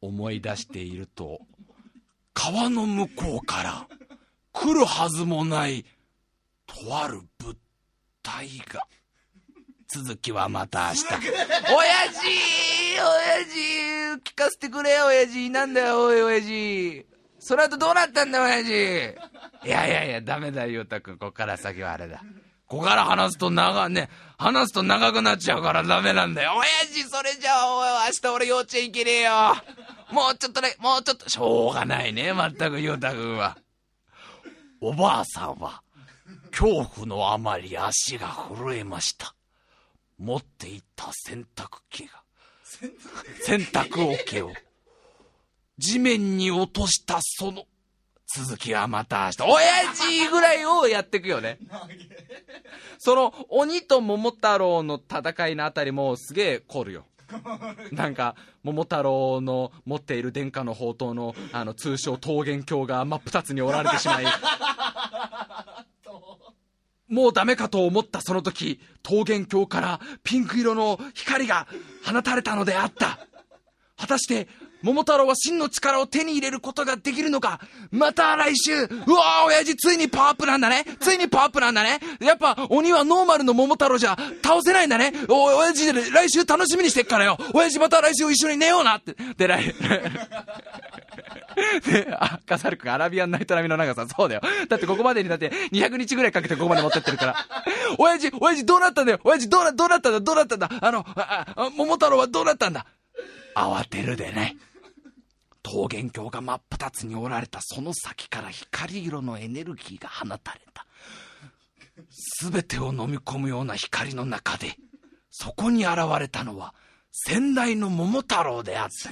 思い出していると、川の向こうから来るはずもない、とある物体が。続きはまた明日。親父親父聞かせてくれよ、親父なんだよ、おい、親父その後どうなったんだよ、親父いやいやいや、ダメだよ、ゆうたくん。こっから先はあれだ。ここから話すと長、ね、話すと長くなっちゃうからダメなんだよ。親父、それじゃあ、おい、明日俺幼稚園行けねえよ。もうちょっとね、もうちょっと、しょうがないね、まったくゆうたくんは。おばあさんは、恐怖のあまり足が震えました。持っていた洗濯機が、洗濯桶を、地面に落としたその、続きはまた明日、親父ぐらいをやっていくよね。その、鬼と桃太郎の戦いのあたりもすげえ凝るよ。なんか、桃太郎の持っている殿下の宝刀の、あの、通称桃源郷が真っ二つに折られてしまい、もうダメかと思ったその時、桃源郷からピンク色の光が放たれたのであった。果たして、桃太郎は真の力を手に入れることができるのか。また来週。うわー親父ついにパワープなんだね。ついにパワープなんだね。やっぱ鬼はノーマルの桃太郎じゃ倒せないんだね。お、親父来週楽しみにしてっからよ。親父また来週一緒に寝ようなって。で、来、で、あ、カサル君アラビアンナイト並みの長さ、そうだよ。だってここまでにだって200日ぐらいかけてここまで持ってってるから。親父、親父どうなったんだよ。親父どうな、どうなったんだどうなったんだ。あの、あ、あ、桃太郎はどうなったんだ。慌てるでね。桃源郷が真っ二つに折られたその先から光色のエネルギーが放たれた。すべてを飲み込むような光の中で、そこに現れたのは、先代の桃太郎であった。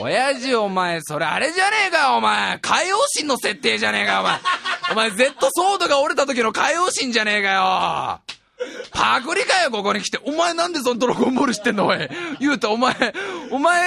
親父お前、それあれじゃねえかお前。海洋神の設定じゃねえかお前。お前、Z ソードが折れた時の海洋神じゃねえかよ。パクリかよ、ここに来て。お前なんでそのドラゴンボール知ってんのおい。言うと、お前、お前、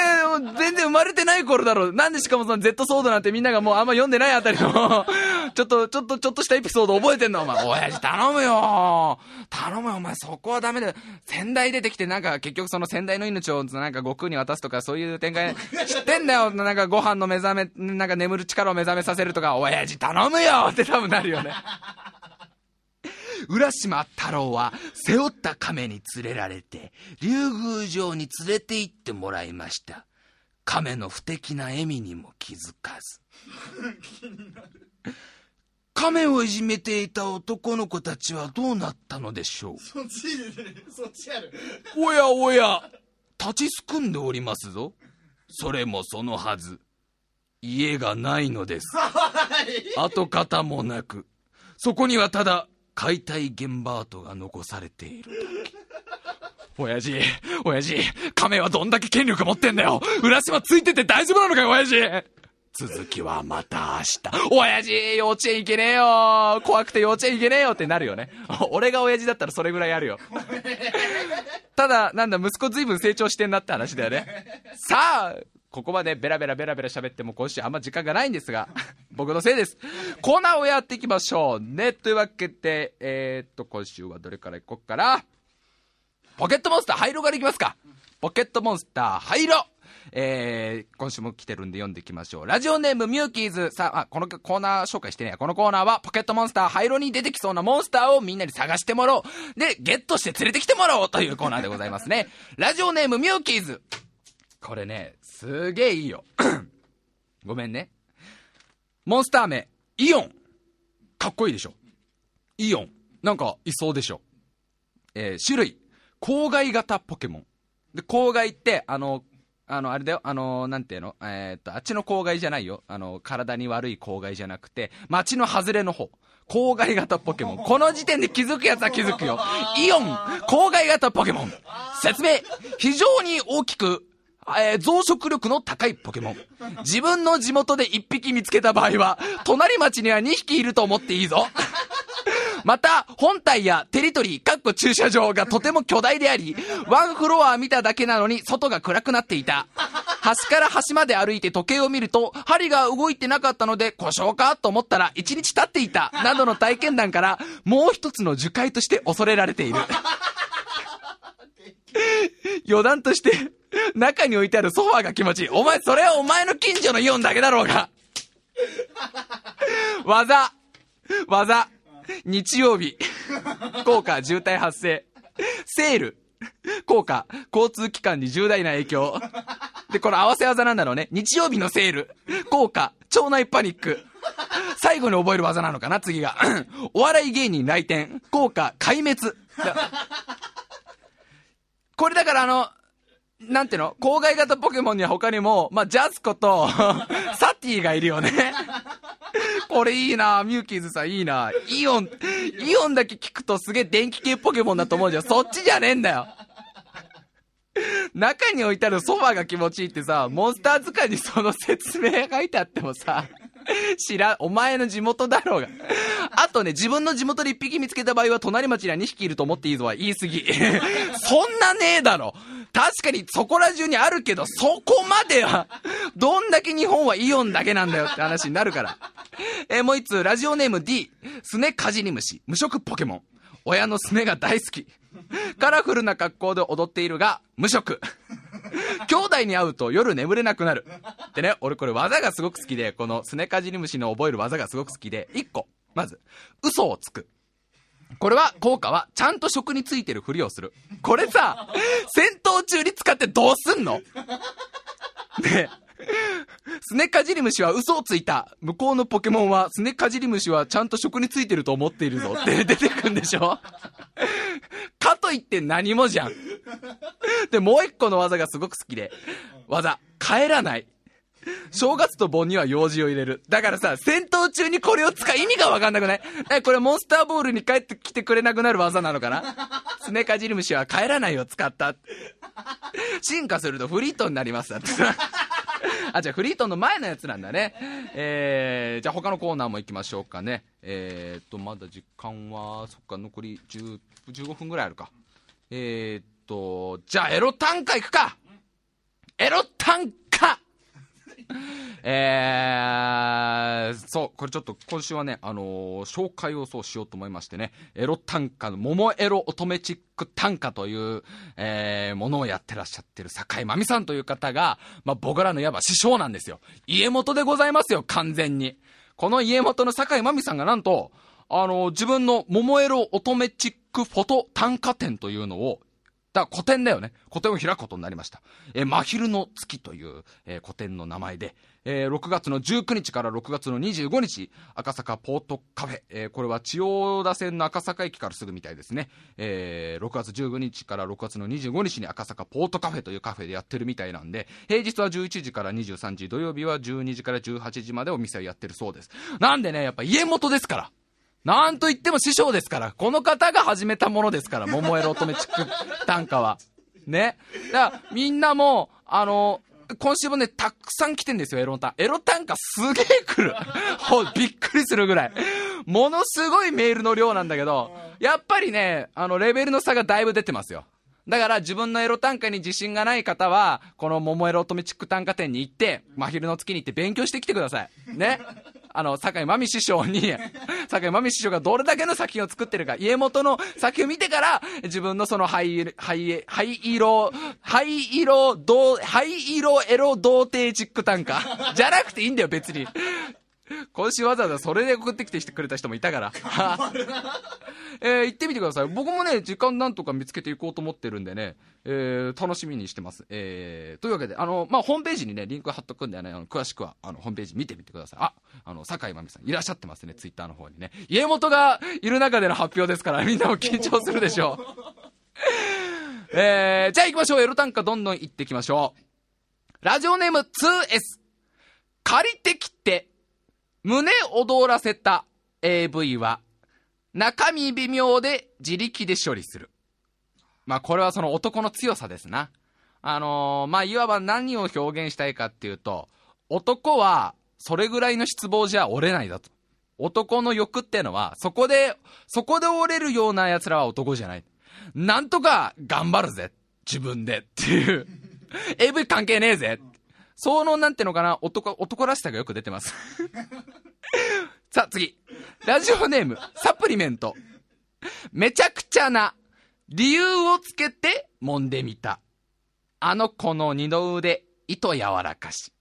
全然生まれてない頃だろ。なんでしかもその Z ソードなんてみんながもうあんま読んでないあたりの、ちょっと、ちょっと、ちょっとしたエピソード覚えてんのお前。親父頼むよ。頼むよ、お前。そこはダメだよ。先代出てきて、なんか結局その先代の命をなんか悟空に渡すとかそういう展開、知ってんだよ。なんかご飯の目覚め、なんか眠る力を目覚めさせるとか、親父頼むよって多分なるよね。浦島太郎は背負った亀に連れられて竜宮城に連れて行ってもらいました。亀の不敵な笑みにも気づかず。亀をいじめていた男の子たちはどうなったのでしょう？そっちそっちある。おやおや立ちすくんでおりますぞ。それもそのはず。家がないのです。跡形もなく。そこにはただ解体現場跡が残されているだけ親父親父亀はどんだけ権力持ってんだよ浦島ついてて大丈夫なのかよ親父続きはまた明日。親父幼稚園行けねえよ怖くて幼稚園行けねえよってなるよね。俺が親父だったらそれぐらいやるよ。ただ、なんだ、息子ずいぶん成長してんなって話だよね。さあ、ここまでベラベラベラベラ喋っても今週あんま時間がないんですが、僕のせいです。コーナーをやっていきましょうね。というわけで、えー、っと、今週はどれからいこっかな。ポケットモンスター、ハイロからいきますか。ポケットモンスター、ハイロえー、今週も来てるんで読んでいきましょう。ラジオネームミューキーズさ、あ、このコーナー紹介してねこのコーナーはポケットモンスター、ハイロに出てきそうなモンスターをみんなに探してもらおう。で、ゲットして連れてきてもらおうというコーナーでございますね。ラジオネームミューキーズ。これね、すげえいいよ。ごめんね。モンスター名、イオン。かっこいいでしょ。イオン。なんか、いそうでしょ。えー種類、郊外型ポケモン。で、郊外って、あの、あの、あれだよ、あの、なんていうの？えーっと、あっちの郊外じゃないよ。あの、体に悪い郊外じゃなくて、街の外れの方。郊外型ポケモン。この時点で気づくやつは気づくよ。イオン、郊外型ポケモン。説明。非常に大きく、えー増殖力の高いポケモン。自分の地元で1匹見つけた場合は、隣町には2匹いると思っていいぞ。また、本体やテリトリー、かっこ駐車場がとても巨大であり、ワンフロア見ただけなのに外が暗くなっていた。端から端まで歩いて時計を見ると、針が動いてなかったので故障かと思ったら1日経っていた。などの体験談から、もう一つの樹海として恐れられている。余談として、中に置いてあるソファーが気持ちいい。お前、それはお前の近所のイオンだけだろうが。技。技。日曜日。効果、渋滞発生。セール。効果、交通機関に重大な影響。で、この合わせ技なんだろうね。日曜日のセール。効果、腸内パニック。最後に覚える技なのかな、次が。お笑い芸人来店。効果、壊滅。これだからあの、なんていうの？郊外型ポケモンには他にも、まあ、ジャスコと、サティがいるよね。これいいなミューキーズさんいいなイオン、イオンだけ聞くとすげえ電気系ポケモンだと思うじゃん。そっちじゃねえんだよ。中に置いてあるソファーが気持ちいいってさ、モンスター図鑑にその説明書いてあってもさ、知らん、お前の地元だろうが。あとね、自分の地元で一匹見つけた場合は隣町には2匹いると思っていいぞは言い過ぎ。そんなねえだろ。確かにそこら中にあるけど、そこまでは、どんだけ日本はイオンだけなんだよって話になるから。えーもう一つ、ラジオネーム D、スネカジニムシ、無色ポケモン。親のスネが大好き。カラフルな格好で踊っているが、無色。兄弟に会うと夜眠れなくなる。でね、俺これ技がすごく好きで、このスネカジニムシの覚える技がすごく好きで、1個。まず、嘘をつく。これは、効果は、ちゃんと職についてるふりをする。これさ、戦闘中に使ってどうすんの？ねスネカジリムシは嘘をついた。向こうのポケモンは、スネカジリムシはちゃんと職についてると思っているぞって出てくんでしょ？かといって何もじゃん。で、もう一個の技がすごく好きで、技、帰らない。正月と盆には用事を入れる。だからさ、戦闘中にこれを使う意味がわかんなくない？え、これモンスターボールに帰ってきてくれなくなる技なのかな？スネカジリムシは帰らないを使った。進化するとフリートになりますだってさ。あ、じゃあフリートンの前のやつなんだね。えー、じゃあ他のコーナーも行きましょうかね。えーっと、まだ時間は、そっか、残り10 15分ぐらいあるか。えーっと、じゃあエロ短歌行くかエロ短歌えー、そう、これちょっと今週はね、あのー紹介をそうしようと思いましてね、エロ短歌の、桃エロ乙女チック短歌という、えー、ものをやってらっしゃってる坂井真美さんという方が、まあ、僕らのいわば師匠なんですよ。家元でございますよ、完全に。この家元の坂井真美さんがなんと、あのー自分の桃エロ乙女チックフォト短歌展というのをだから古典だよね。古典を開くことになりました。えー真昼の月という、えー古典の名前で、えー6月の19日から6月の25日、赤坂ポートカフェ、えーこれは千代田線の赤坂駅からすぐみたいですね。えー6月19日から6月の25日に赤坂ポートカフェというカフェでやってるみたいなんで、平日は11時から23時、土曜日は12時から18時までお店をやってるそうです。なんでね、やっぱ家元ですから。なんと言っても師匠ですから。この方が始めたものですから。桃エロ乙女チック短歌は。ね。だから、みんなも、あの、今週もね、たくさん来てんですよ、エロ短。エロ短歌すげえ来る。ほびっくりするぐらい。ものすごいメールの量なんだけど、やっぱりね、あの、レベルの差がだいぶ出てますよ。だから自分のエロ短歌に自信がない方は、この桃エロ乙女チック短歌展に行って、真昼の月に行って勉強してきてください。ね。あの、坂井真美師匠に、坂井真美師匠がどれだけの作品を作ってるか、家元の作品を見てから、自分のその灰、灰、灰色、灰色、どう、灰色エロ童貞チック短歌。じゃなくていいんだよ、別に。今週わざわざそれで送ってきてくれた人もいたから。えー行ってみてください。僕もね、時間なんとか見つけていこうと思ってるんでね、えー楽しみにしてます。えーというわけで、あの、まあ、ホームページにね、リンク貼っとくんでね、あの詳しくは、あの、ホームページ見てみてください。あ、あの、坂井真美さんいらっしゃってますね、ツイッターの方にね。家元がいる中での発表ですから、みんなも緊張するでしょう。えー、じゃあ行きましょう。エロ短歌どんどん行ってきましょう。ラジオネーム 2S。借りてきて、胸躍らせた AV は、中身微妙で自力で処理する。まあこれはその男の強さですな。あのー、まあいわば何を表現したいかっていうと、男はそれぐらいの失望じゃ折れないだと。男の欲ってのは、そこで、そこで折れるような奴らは男じゃない。なんとか頑張るぜ。自分で。っていう。AV 関係ねえぜ。その、なんていうのかな、男、男らしさがよく出てます。さあ、次。ラジオネーム、サプリメント。めちゃくちゃな、理由をつけて揉んでみた。あの子の二の腕、糸柔らかし。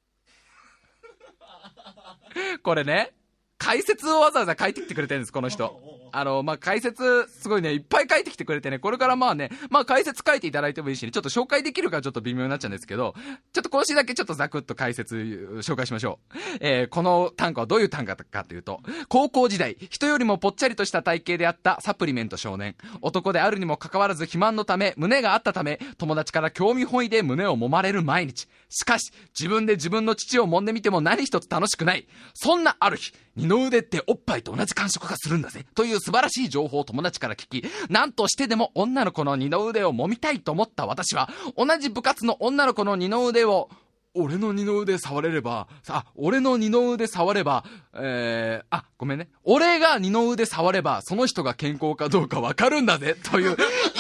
これね、解説をわざわざ書いてきてくれてるんです、この人。あの、まあ、解説、すごいね、いっぱい書いてきてくれてね、これからまあね、まあ、解説書いていただいてもいいしね、ちょっと紹介できるかちょっと微妙になっちゃうんですけど、ちょっと講師だけちょっとザクッと解説、紹介しましょう。えー、この単価はどういう単価かというと、高校時代、人よりもぽっちゃりとした体型であったサプリメント少年。男であるにもかかわらず肥満のため、胸があったため、友達から興味本位で胸を揉まれる毎日。しかし、自分で自分の父を揉んでみても何一つ楽しくない。そんなある日、二の腕っておっぱいと同じ感触がするんだぜ。という素晴らしい情報を友達から聞き、何としてでも女の子の二の腕を揉みたいと思った私は、同じ部活の女の子の二の腕を、俺の二の腕触れれば、あ、俺の二の腕触れば、えー、あ、ごめんね。俺が二の腕触れば、その人が健康かどうかわかるんだぜ。という、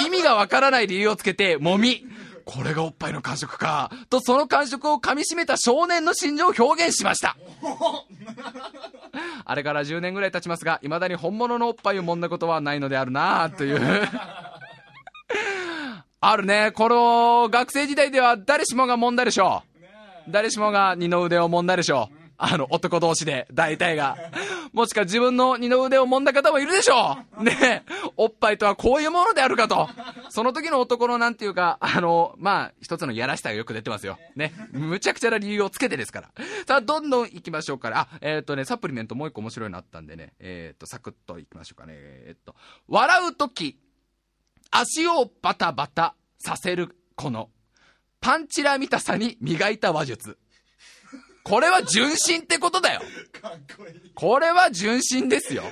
意味がわからない理由をつけて、揉み。これがおっぱいの感触か。と、その感触を噛み締めた少年の心情を表現しました。あれから10年ぐらい経ちますが、未だに本物のおっぱいを揉んだことはないのであるなという あるね。この学生時代では誰しもが揉んだでしょう。誰しもが二の腕を揉んだでしょう。あの、男同士で、大体が。もしか自分の二の腕を揉んだ方もいるでしょうねおっぱいとはこういうものであるかと。その時の男のなんていうか、あの、まあ、一つのやらしさがよく出てますよ。ね。むちゃくちゃな理由をつけてですから。さあ、どんどん行きましょうから。あ、えっ、ー、とね、サプリメントもう一個面白いのあったんでね。えっ、ー、と、サクッと行きましょうかね。えっ、ー、と、笑う時、足をバタバタさせる、この、パンチラ見たさに磨いた話術。これは純真ってことだよ。これは純真ですよ。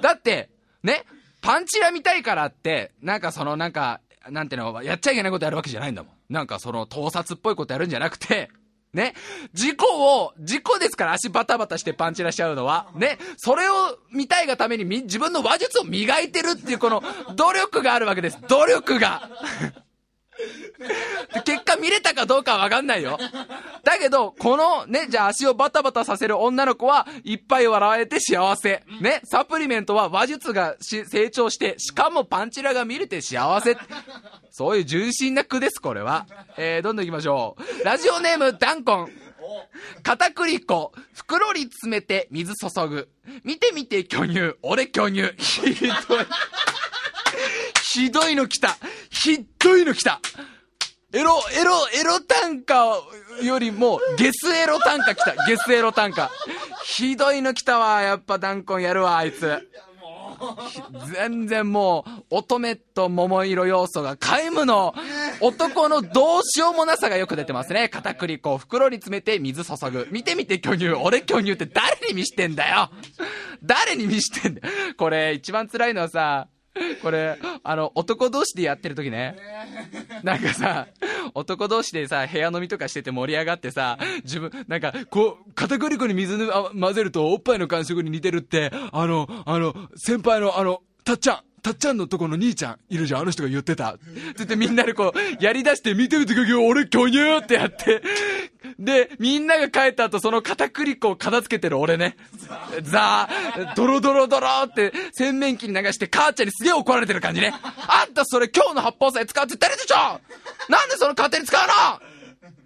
だって、ね、パンチラ見たいからって、なんかそのなんか、なんていうの、やっちゃいけないことやるわけじゃないんだもん。なんかその盗撮っぽいことやるんじゃなくて、ね。事故を、事故ですから足バタバタしてパンチラしちゃうのは。ね。それを見たいがために自分の話術を磨いてるっていうこの努力があるわけです。努力が。結果見れたかどうかはわかんないよ。だけど、このね、じゃあ足をバタバタさせる女の子はいっぱい笑えて幸せ。ね、サプリメントは話術が成長して、しかもパンチラが見れて幸せ。そういう純真な句です、これは。えー、どんどん行きましょう。ラジオネーム、ダンコン。片栗粉、袋に詰めて水注ぐ。見てみて巨乳、俺巨乳。ひどい。ひどいの来た。ひどいの来た。エロ、エロ、エロ単価よりも、ゲスエロ単価来た。ゲスエロ単価。ひどいの来たわ。やっぱダンコンやるわ、あいつ。全然もう、乙女と桃色要素が皆無の、男のどうしようもなさがよく出てますね。片栗粉を袋に詰めて水注ぐ。見てみて巨乳。俺巨乳って誰に見してんだよ誰に見してんだよこれ、一番辛いのはさ、これ、あの、男同士でやってる時ね。なんかさ、男同士でさ、部屋飲みとかしてて盛り上がってさ、自分、なんか、こう、片栗粉に水混ぜるとおっぱいの感触に似てるって、あの、あの、先輩のあの、たっちゃん、たっちゃんのとこの兄ちゃんいるじゃん、あの人が言ってた。って言ってみんなでこう、やり出して見てみてくれ俺巨乳ってやって。で、みんなが帰った後その片栗粉を片付けてる俺ね。ザー、ドロドロドロって洗面器に流して母ちゃんにすげえ怒られてる感じね。あんたそれ今日の発泡剤使うって言ってるでしょなんでその勝手に使うの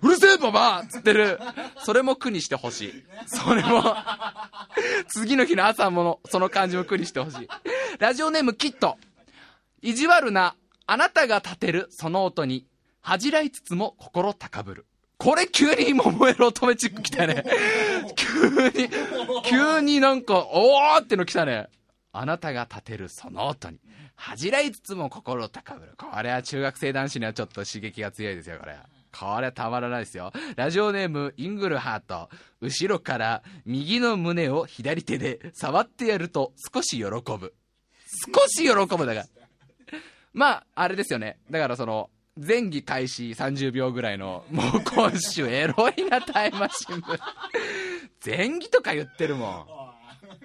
うるせえババつってる。それも苦にしてほしい。それも次の日の朝ものその感じも苦にしてほしい。ラジオネームキット。意地悪な、あなたが立てるその音に、恥じらいつつも心高ぶる。これ急に桃色乙女チック来たね。急に、急になんか、おーっての来たね。あなたが立てるその音に恥じらいつつも心高ぶるこれは中学生男子にはちょっと刺激が強いですよこれこれはたまらないですよ。ラジオネームイングルハート。後ろから右の胸を左手で触ってやると少し喜ぶ。少し喜ぶだからまああれですよね。だからその前儀開始30秒ぐらいのもう今週エロいなタイムマシン前儀とか言ってるもん。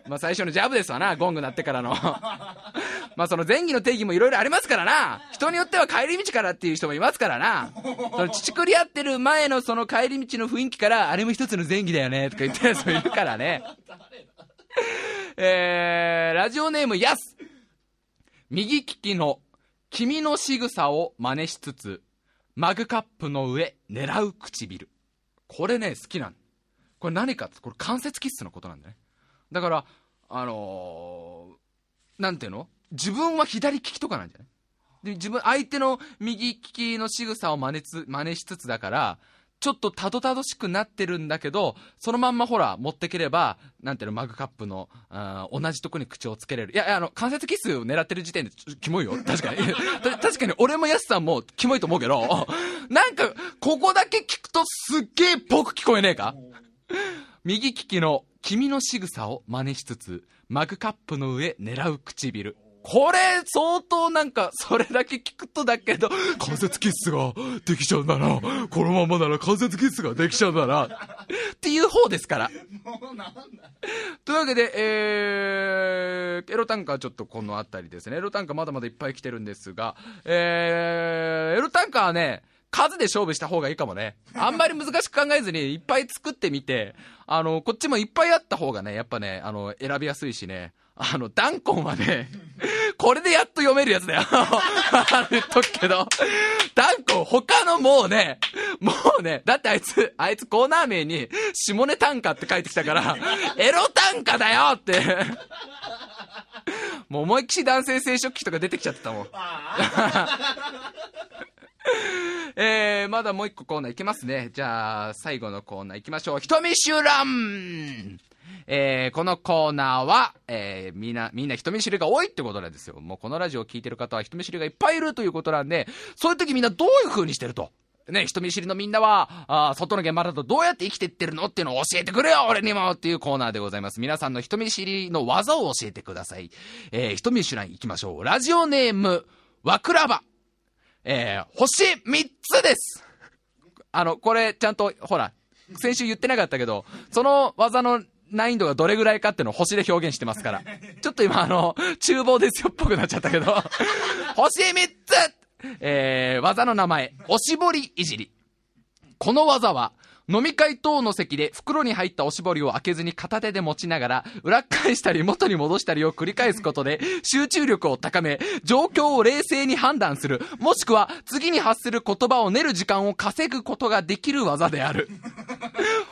まあ最初のジャブですわな、ゴング鳴ってからの。まあその前儀の定義もいろいろありますからな。人によっては帰り道からっていう人もいますからな。その乳くり合ってる前のその帰り道の雰囲気から、あれも一つの前儀だよね、とか言って る人いるからね。えー、ラジオネームやす。右利きの君の仕草を真似しつつ、マグカップの上狙う唇。これね、好きなんこれ何かこれ関節キスのことなんだね。だから、あのー、なんていうの？自分は左利きとかなんじゃない？で自分、相手の右利きの仕草を真似つ真似しつつだから、ちょっとたどたどしくなってるんだけど、そのまんまほら、持ってければ、なんていうの、マグカップの、あ同じとこに口をつけれる。いや、いやあの、関節キスを狙ってる時点で、キモいよ。確かに。確かに、俺もヤスさんもキモいと思うけど、なんか、ここだけ聞くとすっげえぽく聞こえねえか？右利きの君の仕草を真似しつつ、マグカップの上狙う唇。これ、相当なんか、それだけ聞くとだけど、関節キッスができちゃうんだな。このままなら関節キッスができちゃうんだな。っていう方ですから。というわけで、えー、エロ短歌はちょっとこの辺りですね。エロ短歌まだまだいっぱい来てるんですが、えー、エロ短歌はね、数で勝負した方がいいかもね。あんまり難しく考えずにいっぱい作ってみて、あの、こっちもいっぱいあった方がね、やっぱね、あの、選びやすいしね。あの、ダンコンはね、これでやっと読めるやつだよ。言っとくけど、ダンコン他のもうね、もうね、だってあいつ、あいつコーナー名に、下ネ短歌って書いてきたから、エロ短歌だよってもう思いっきし男性生殖器とか出てきちゃってたもん。えー、まだもう一個コーナーいきますね。じゃあ、最後のコーナーいきましょう。人見知らんえー、このコーナーは、えー、みんな、みんな人見知りが多いってことなんですよ。もうこのラジオを聴いてる方は人見知りがいっぱいいるということなんで、そういう時みんなどういう風にしてると？ね、人見知りのみんなは、あ外の現場だとどうやって生きてってるのっていうのを教えてくれよ俺にもっていうコーナーでございます。皆さんの人見知りの技を教えてください。えー、人見知らん行きましょう。ラジオネーム、わくらば。えー、星3つですあの、これ、ちゃんと、ほら、先週言ってなかったけど、その技の難易度がどれぐらいかっていうのを星で表現してますから。ちょっと今、あの、厨房ですよっぽくなっちゃったけど、星3つえー、技の名前、おしぼりいじり。この技は、飲み会等の席で袋に入ったおしぼりを開けずに片手で持ちながら、裏返したり元に戻したりを繰り返すことで、集中力を高め、状況を冷静に判断する、もしくは次に発する言葉を練る時間を稼ぐことができる技である。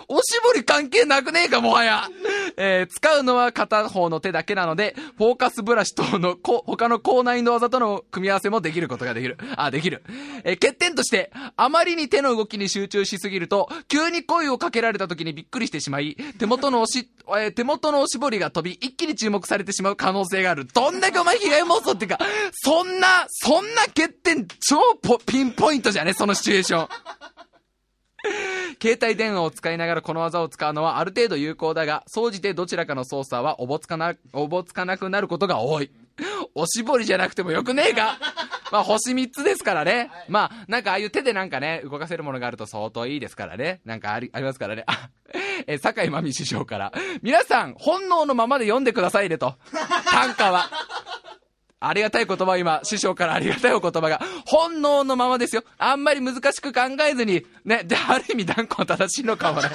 おしぼり関係なくねえか、もはや。えー、使うのは片方の手だけなので、フォーカスブラシ等のこ他の高難易度技との組み合わせもできることができる。あ、できる。えー、欠点として、あまりに手の動きに集中しすぎると、急に声をかけられた時にびっくりしてしまい、手元のおし、えー、手元のおしぼりが飛び、一気に注目されてしまう可能性がある。どんだけお前被害妄想っていうか、そんな、そんな欠点、超ピンポイントじゃねそのシチュエーション。携帯電話を使いながらこの技を使うのはある程度有効だが、総じてどちらかの操作はおぼつかな、おぼつかなくなることが多い。おしぼりじゃなくてもよくねえか まあ、星3つですからね。まあ、なんかああいう手でなんかね、動かせるものがあると相当いいですからね。なんかあり、ありますからね。あ、え、坂井真美師匠から。皆さん、本能のままで読んでくださいねと。短歌は。ありがたい言葉今、師匠からありがたいお言葉が、本能のままですよ。あんまり難しく考えずに、ね、で、ある意味断固正しいのかもね。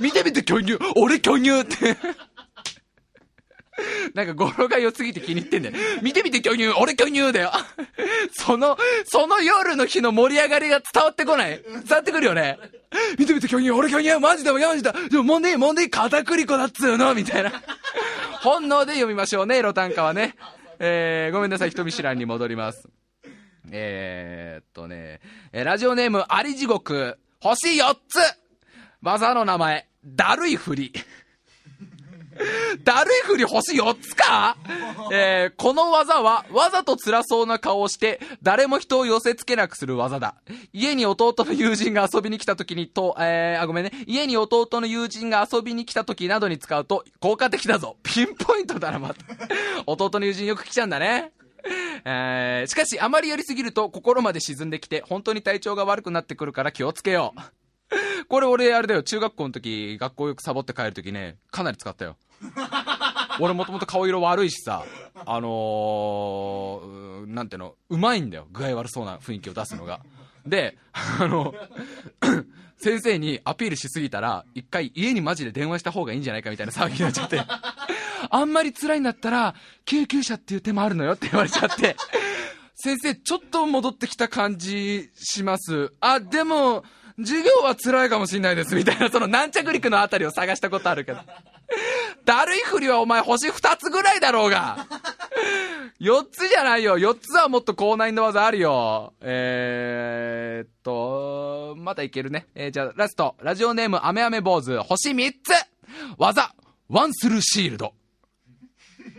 見てみて巨乳俺巨乳って なんか語呂が良すぎて気に入ってんだよ。見てみて巨乳俺巨乳だよ その、その夜の日の盛り上がりが伝わってこない伝わってくるよね。見てみて巨乳俺巨乳マジだマジだでももんでいいもんでいい片栗粉だっつうのみたいな。本能で読みましょうね、ロタンカはね。えー、ごめんなさい、人見知らんに戻ります。えー、っとねえ、ラジオネーム、あり地獄、星4つ技の名前、だるいふり。だるいふり星4つか？えー、この技は、わざと辛そうな顔をして、誰も人を寄せ付けなくする技だ。家に弟の友人が遊びに来た時にと、えー、あ、ごめんね。家に弟の友人が遊びに来た時などに使うと、効果的だぞ。ピンポイントだな、また。弟の友人よく来ちゃうんだね。えー、しかし、あまりやりすぎると心まで沈んできて、本当に体調が悪くなってくるから気をつけよう。これ俺、あれだよ、中学校の時、学校よくサボって帰る時ね、かなり使ったよ。俺もともと顔色悪いしさ、あのー、なんていうの、うまいんだよ。具合悪そうな雰囲気を出すのが。で、あの、先生にアピールしすぎたら、一回家にマジで電話した方がいいんじゃないかみたいな騒ぎになっちゃって、あんまり辛いんだったら、救急車っていう手もあるのよって言われちゃって、先生、ちょっと戻ってきた感じします。あ、でも、授業は辛いかもしんないです、みたいな、その軟着陸のあたりを探したことあるけど。だるいふりはお前星二つぐらいだろうが。四つじゃないよ。四つはもっと高難易度技あるよ。えー、っと、まだいけるね。えー、じゃあラスト。ラジオネームアメアメ坊主、星三つ技、ワンスルーシールド。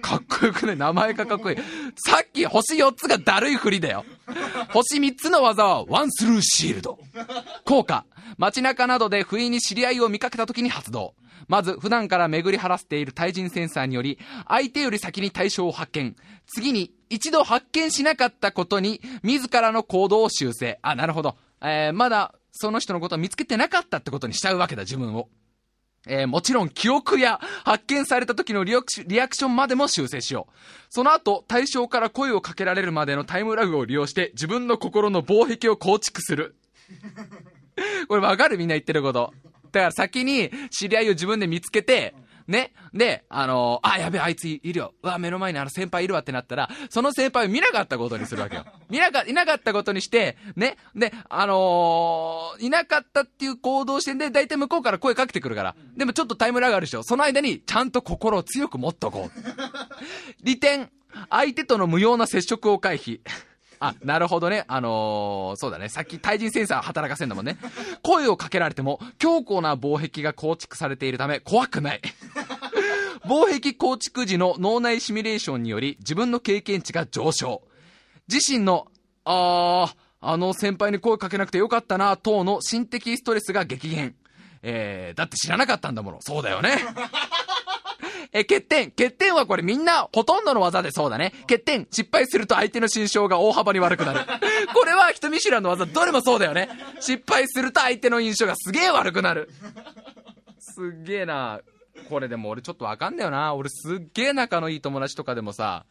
かっこよくね、名前がかっこいい。さっき星4つがだるいふりだよ。星3つの技はワンスルーシールド。効果。街中などで不意に知り合いを見かけた時に発動。まず、普段から巡り晴らしている対人センサーにより、相手より先に対象を発見。次に、一度発見しなかったことに、自らの行動を修正。あ、なるほど。えー、まだ、その人のことを見つけてなかったってことにしちゃうわけだ、自分を。えー、もちろん記憶や発見された時のリアクションまでも修正しよう。その後、対象から声をかけられるまでのタイムラグを利用して自分の心の防壁を構築する。これわかる？みんな言ってること。だから先に知り合いを自分で見つけて、ね。で、あのー、あ、やべえ、あいついるよ。うわ、目の前にあの先輩いるわってなったら、その先輩を見なかったことにするわけよ。見なか、いなかったことにして、ね。で、あのー、いなかったっていう行動してんで、大体向こうから声かけてくるから。でもちょっとタイムラグあるでしょ。その間に、ちゃんと心を強く持っとこう。利点、相手との無用な接触を回避。あ、なるほどね。あのー、そうだね。さっき対人センサー働かせんだもんね。声をかけられても、強固な防壁が構築されているため、怖くない。防壁構築時の脳内シミュレーションにより、自分の経験値が上昇。自身の、あー、あの先輩に声かけなくてよかったな、等の心的ストレスが激減。えー、だって知らなかったんだもの。そうだよね。え、欠点。欠点はこれみんな、ほとんどの技でそうだね。欠点。失敗すると相手の心象が大幅に悪くなる。これは人見知らの技、どれもそうだよね。失敗すると相手の印象がすげえ悪くなる。すっげえな。これでも俺ちょっとわかんだよな。俺すっげえ仲のいい友達とかでもさ、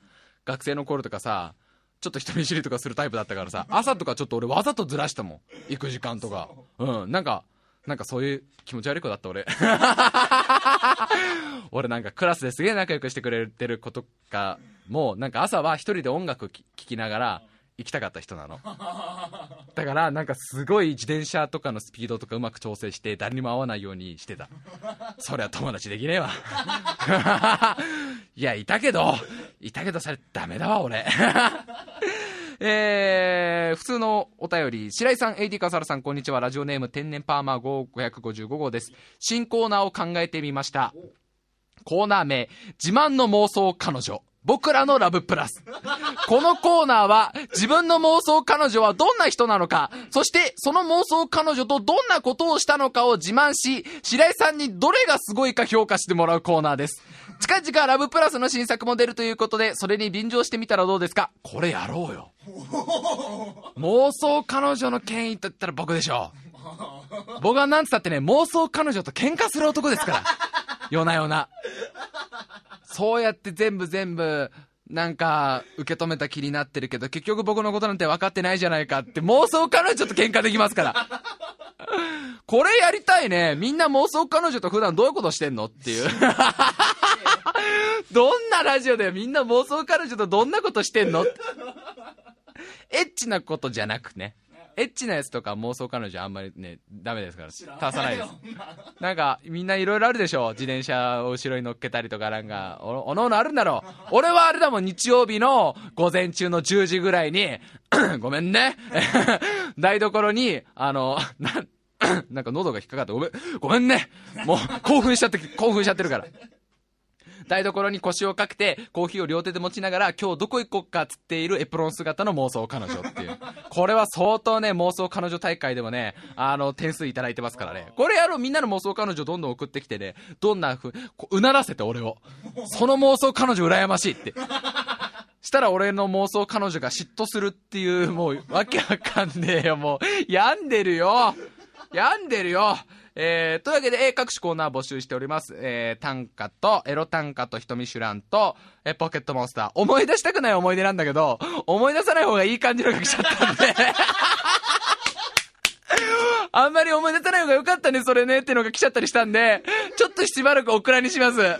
学生の頃とかさ、ちょっと人見知りとかするタイプだったからさ、朝とかちょっと俺わざとずらしたもん。行く時間とか。うん。なんか、なんかそういう気持ち悪い子だった俺。俺なんかクラスですげえ仲良くしてくれてる子とかも、なんか朝は一人で音楽聴きながら行きたかった人なの。だからなんかすごい自転車とかのスピードとかうまく調整して誰にも会わないようにしてた。そりゃ友達できねえわ。いや、いたけど、いたけどそれダメだわ俺。えー、普通のお便り、白井さん、AD 笠原さん、こんにちは。ラジオネーム、天然パーマー555号です。新コーナーを考えてみました。コーナー名、自慢の妄想彼女。僕らのラブプラス。このコーナーは自分の妄想彼女はどんな人なのか、そしてその妄想彼女とどんなことをしたのかを自慢し、白井さんにどれがすごいか評価してもらうコーナーです。近々ラブプラスの新作も出るということで、それに便乗してみたらどうですか？これやろうよ。妄想彼女の権威と言ったら僕でしょう。僕はなんつったってね、妄想彼女と喧嘩する男ですから。夜な夜な。そうやって全部全部、なんか、受け止めた気になってるけど、結局僕のことなんて分かってないじゃないかって妄想彼女と喧嘩できますから。これやりたいね。みんな妄想彼女と普段どういうことしてんのっていう。どんなラジオでみんな妄想彼女とどんなことしてんのエッチなことじゃなくね。エッチなやつとか妄想彼女あんまりね、ダメですから。足さないです。なんか、みんないろいろあるでしょ？自転車を後ろに乗っけたりとかなんか、おおのおのあるんだろう。俺はあれだもん、日曜日の午前中の10時ぐらいに、ごめんね。台所に、あの、な、なんか喉が引っかかって、ごめん、ごめんね。もう、興奮しちゃって、興奮しちゃってるから。台所に腰をかけて、コーヒーを両手で持ちながら、今日どこ行こっかっつっているエプロン姿の妄想彼女っていう。これは相当ね、妄想彼女大会でもね、あの、点数いただいてますからね。これやろう、みんなの妄想彼女どんどん送ってきてね、どんなふう、うならせて俺を。その妄想彼女羨ましいって。したら俺の妄想彼女が嫉妬するっていう、もう、わけわかんねえよ、もう。病んでるよ。病んでるよ。えー、というわけで、えー各種コーナー募集しております。えー、短歌と、エロ短歌と、ひとみシュランと、えーポケットモンスター。思い出したくない思い出なんだけど、思い出さない方がいい感じの曲しちゃったんで。あんまり思い出さない方が良かったね、それね、ってのが来ちゃったりしたんで、ちょっとしばらくオクラにします。で、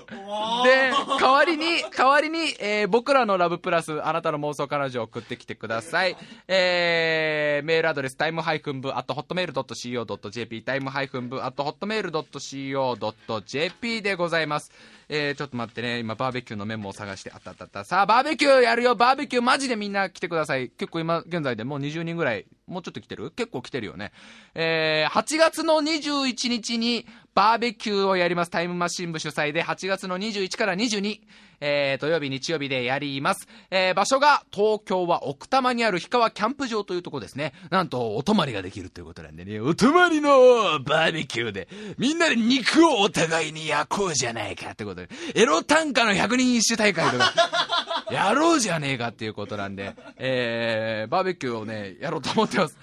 代わりに、代わりに、えー僕らのラブプラス、あなたの妄想彼女を送ってきてください。えー、メールアドレス、タイムハイフンブ、あと、ホットメール .co.jp、タイムハイフンブ、あと、ホットメール .co.jp でございます。えー、ちょっと待ってね、今、バーベキューのメモを探して、あったあったあった。さあ、バーベキューやるよ、バーベキュー、マジでみんな来てください。結構今、現在でもう20人ぐらい、もうちょっと来てる？結構来てるよね。えー、8月の21日に、バーベキューをやります。タイムマシン部主催で、8月の21から22、えー、土曜日、日曜日でやります。えー、場所が、東京は奥多摩にある氷川キャンプ場というところですね。なんと、お泊まりができるということなんでね、お泊まりのバーベキューで、みんなで肉をお互いに焼こうじゃないかってことで、エロ短歌の100人一首大会とか、やろうじゃねえかっていうことなんで、えー、バーベキューをね、やろうと思ってます。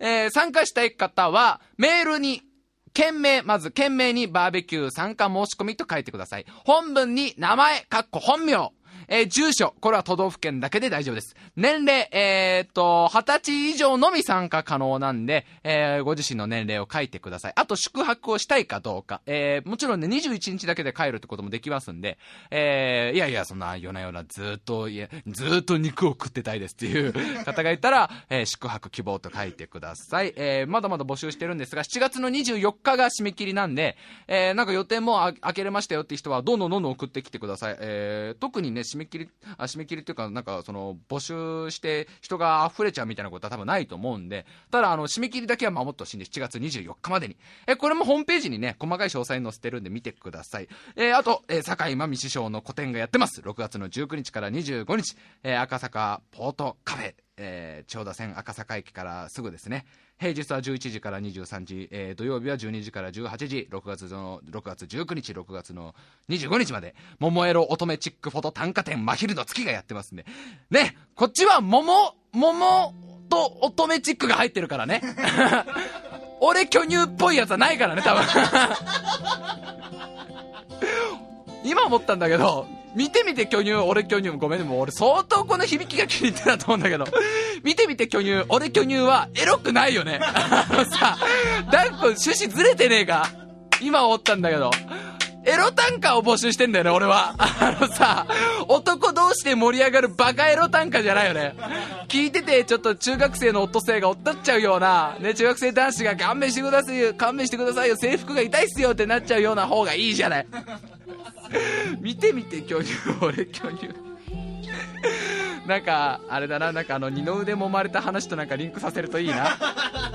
えー、参加したい方は、メールに、件名、まず件名にバーベキュー参加申し込みと書いてください。本文に名前、かっこ本名、えー住所、これは都道府県だけで大丈夫です。年齢、えーっと、20歳以上のみ参加可能なんで、えーご自身の年齢を書いてください。あと、宿泊をしたいかどうか。えーもちろんね、21日だけで帰るってこともできますんで、えーいやいや、そんな、夜な夜なずっと、いや、ずっと肉を食ってたいですっていう 方がいたら、えー宿泊希望と書いてください。えーまだまだ募集してるんですが、7月の24日が締め切りなんで、えーなんか予定もあ開けれましたよって人は、どんどんどんどん送ってきてください。えー特にね、締め切り、あ、締め切りっていうか、なんかその、募集して人が溢れちゃうみたいなことは多分ないと思うんで、ただ、あの、締め切りだけは守ってほしいんで、7月24日までに。えこれもホームページにね、細かい詳細載せてるんで見てください。えーあと、えー、坂井真美師匠の個展がやってます。6月の19日から25日、えー赤坂ポートカフェ、えー千代田線赤坂駅からすぐですね。平日は11時から23時、えー土曜日は12時から18時、6月の、6月19日、6月の25日まで、桃色乙女チックフォト短歌展真昼の月がやってますんで。ね、こっちは桃、桃と乙女チックが入ってるからね。俺巨乳っぽいやつはないからね、多分。今思ったんだけど、見てみて巨乳、俺巨乳も、ごめんね、もう俺相当この響きが気に入ってたと思うんだけど、見てみて巨乳、俺巨乳はエロくないよね。あのさ、ダンコ趣旨ずれてねえか？今思ったんだけど。エロ短歌を募集してんだよね、俺は。あのさ、男同士で盛り上がるバカエロ短歌じゃないよね。聞いてて、ちょっと中学生のオットセイがおっとっちゃうような、ね、中学生男子が勘弁してくださいよ、勘弁してくださいよ、制服が痛いっすよってなっちゃうような方がいいじゃない。見てみて巨乳俺巨乳 なんかあれだななんかあの二の腕揉まれた話となんかリンクさせるといいな。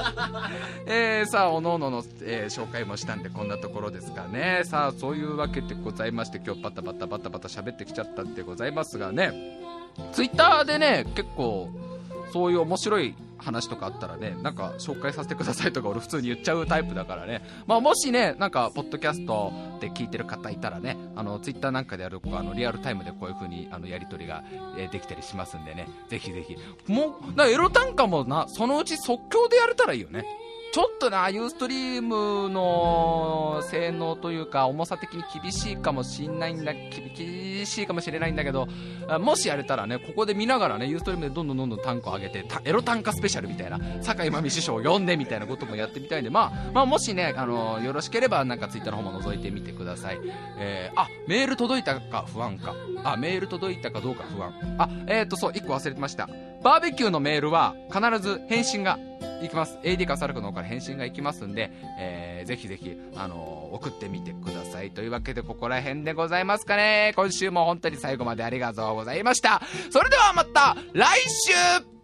えー、さあおのおのの、えー紹介もしたんでこんなところですかね。さあそういうわけでございまして今日バタバタバタバタ喋ってきちゃったんでございますがね。ツイッターでね結構そういう面白い話とかあったらね、なんか紹介させてくださいとか俺普通に言っちゃうタイプだからね。まあもしね、なんかポッドキャストで聞いてる方いたらね、あのツイッターなんかでやるあのリアルタイムでこういう風にあのやり取りが、えできたりしますんでね、ぜひぜひ。もう、なエロ短歌もな、そのうち即興でやれたらいいよね。ちょっとな、ユーストリームの性能というか、重さ的に厳しいかもしんないんだ、厳しいかもしれないんだけど、もしやれたらね、ここで見ながらね、ユーストリームでどんどんどんどん単価上げて、エロ単価スペシャルみたいな、坂井真美師匠を呼んでみたいなこともやってみたいんで、まあ、まあ、もしね、あの、よろしければ、なんかツイッターの方も覗いてみてください。えー、あ、メール届いたか不安か。あ、メール届いたかどうか不安。あ、えーと、そう、一個忘れてました。バーベキューのメールは、必ず返信がいきます。AD かサルクの方から返信がいきますんで、えー、ぜひぜひ、あのー送ってみてください。というわけで、ここら辺でございますかね。今週も本当に最後までありがとうございました。それではまた、来週